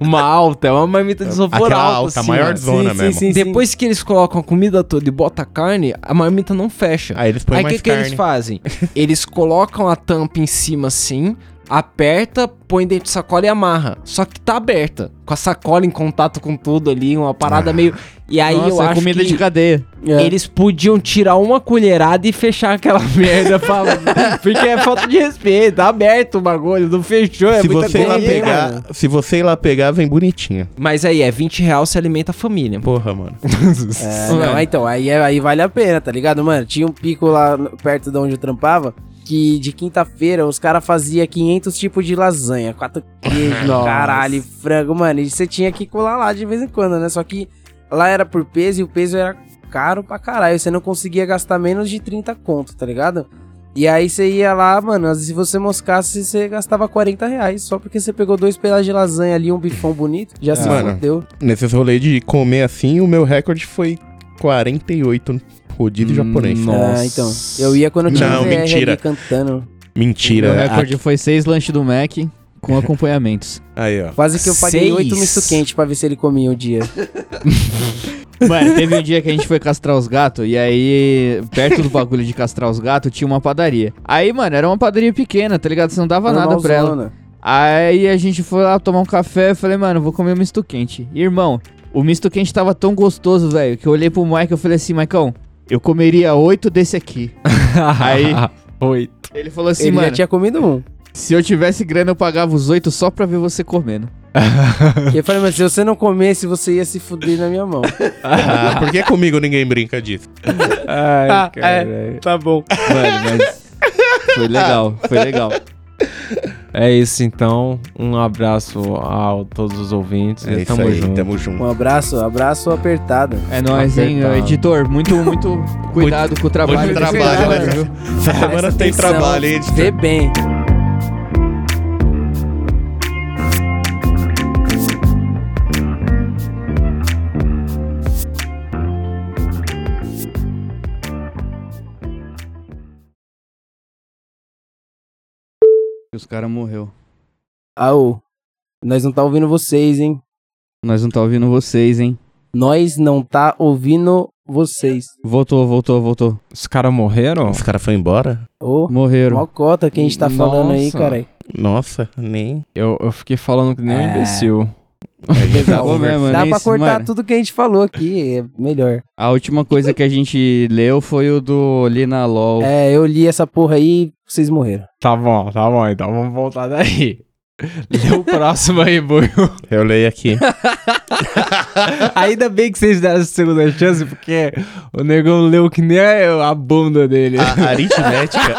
Uma alta, é uma marmita de isopor Aquela alta, alta, assim, maior zona Sim, sim, mesmo. sim, Depois que eles colocam a comida toda e botam a carne, a marmita não fecha. Aí eles põem Aí o mais que, que eles carne. fazem? eles colocam a tampa em cima assim, aperta, põe dentro de sacola e amarra. Só que tá aberta, com a sacola em contato com tudo ali, uma parada meio. E aí Nossa, eu é acho comida que de cadeia. Eles podiam tirar uma colherada e fechar aquela merda, pra... porque é falta de respeito. Tá aberto o bagulho, não fechou, é se muita você ir lá pegar, mano. se você ir lá pegar, vem bonitinha. Mas aí, é 20 reais, você alimenta a família. Porra, mano. É, não, então, aí, é- aí vale a pena, tá ligado, mano? Tinha um pico lá perto de onde eu trampava, que de quinta-feira os caras faziam 500 tipos de lasanha, quatro queijos, caralho, frango, mano. E você tinha que colar lá de vez em quando, né? Só que lá era por peso e o peso era caro pra caralho. Você não conseguia gastar menos de 30 conto, tá ligado? E aí você ia lá, mano, se você moscasse, você gastava 40 reais. Só porque você pegou dois pedaços de lasanha ali, um bifão bonito, já se Mano, fodeu. nesses rolês de comer assim, o meu recorde foi 48 rodízio japonês. Ah, então. Eu ia quando tinha Não, um VR mentira. ali cantando. Mentira. Meu recorde Ah, foi seis lanches do Mac com acompanhamentos. Aí, ó. Quase que eu paguei Seis? oito misto quente pra ver se ele comia o dia. Mano, teve um dia que a gente foi castrar os gatos e aí, perto do bagulho de castrar os gatos, tinha uma padaria. Aí, mano, era uma padaria pequena, tá ligado? Você não dava nada pra ela. Normalzona. Aí a gente foi lá tomar um café e falei, mano, vou comer um misto quente. Irmão, o misto quente tava tão gostoso, velho, que eu olhei pro Mike e eu falei assim, Maicão, eu comeria oito desse aqui. aí, oito. ele falou assim, Ele mano, já tinha comido um. se eu tivesse grana eu pagava os oito só pra ver você comendo. E eu falei, mas se você não comesse, você ia se fuder na minha mão. Ah, por que comigo ninguém brinca disso? Ai, Ah, caralho. tá bom. Mano, mas foi legal, foi legal. É isso então. Um abraço a todos os ouvintes. É isso tamo aí, junto. tamo junto. Um abraço, abraço apertado. É nóis, hein, editor. Muito, muito cuidado com o trabalho. muito trabalho, né? semana tem atenção, trabalho, hein, editor? Vê bem. Os caras morreu. Aô, nós não tá ouvindo vocês, hein? Nós não tá ouvindo vocês, hein? Nós não tá ouvindo vocês. Voltou, voltou, voltou. Os caras morreram? Os caras foram embora? Ô, Morreram. mó cota que a gente tá falando aí, Nossa. cara. Nossa, nem. Eu, eu fiquei falando que nem um É. imbecil. Pô, mesmo, Dá nem pra cortar mano, tudo que a gente falou aqui, é melhor. A última coisa que a gente leu foi o do Lina LOL. É, eu li essa porra aí, vocês morreram. Tá bom, tá bom. Então vamos voltar daí. Lê o próximo aí, Buio. Eu leio aqui. Ainda bem que vocês deram essa segunda chance, porque o negão leu que nem a, a bunda dele. A aritmética.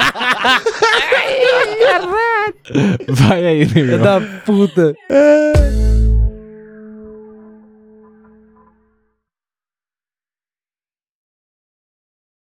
Vai aí, negão. Da puta. É.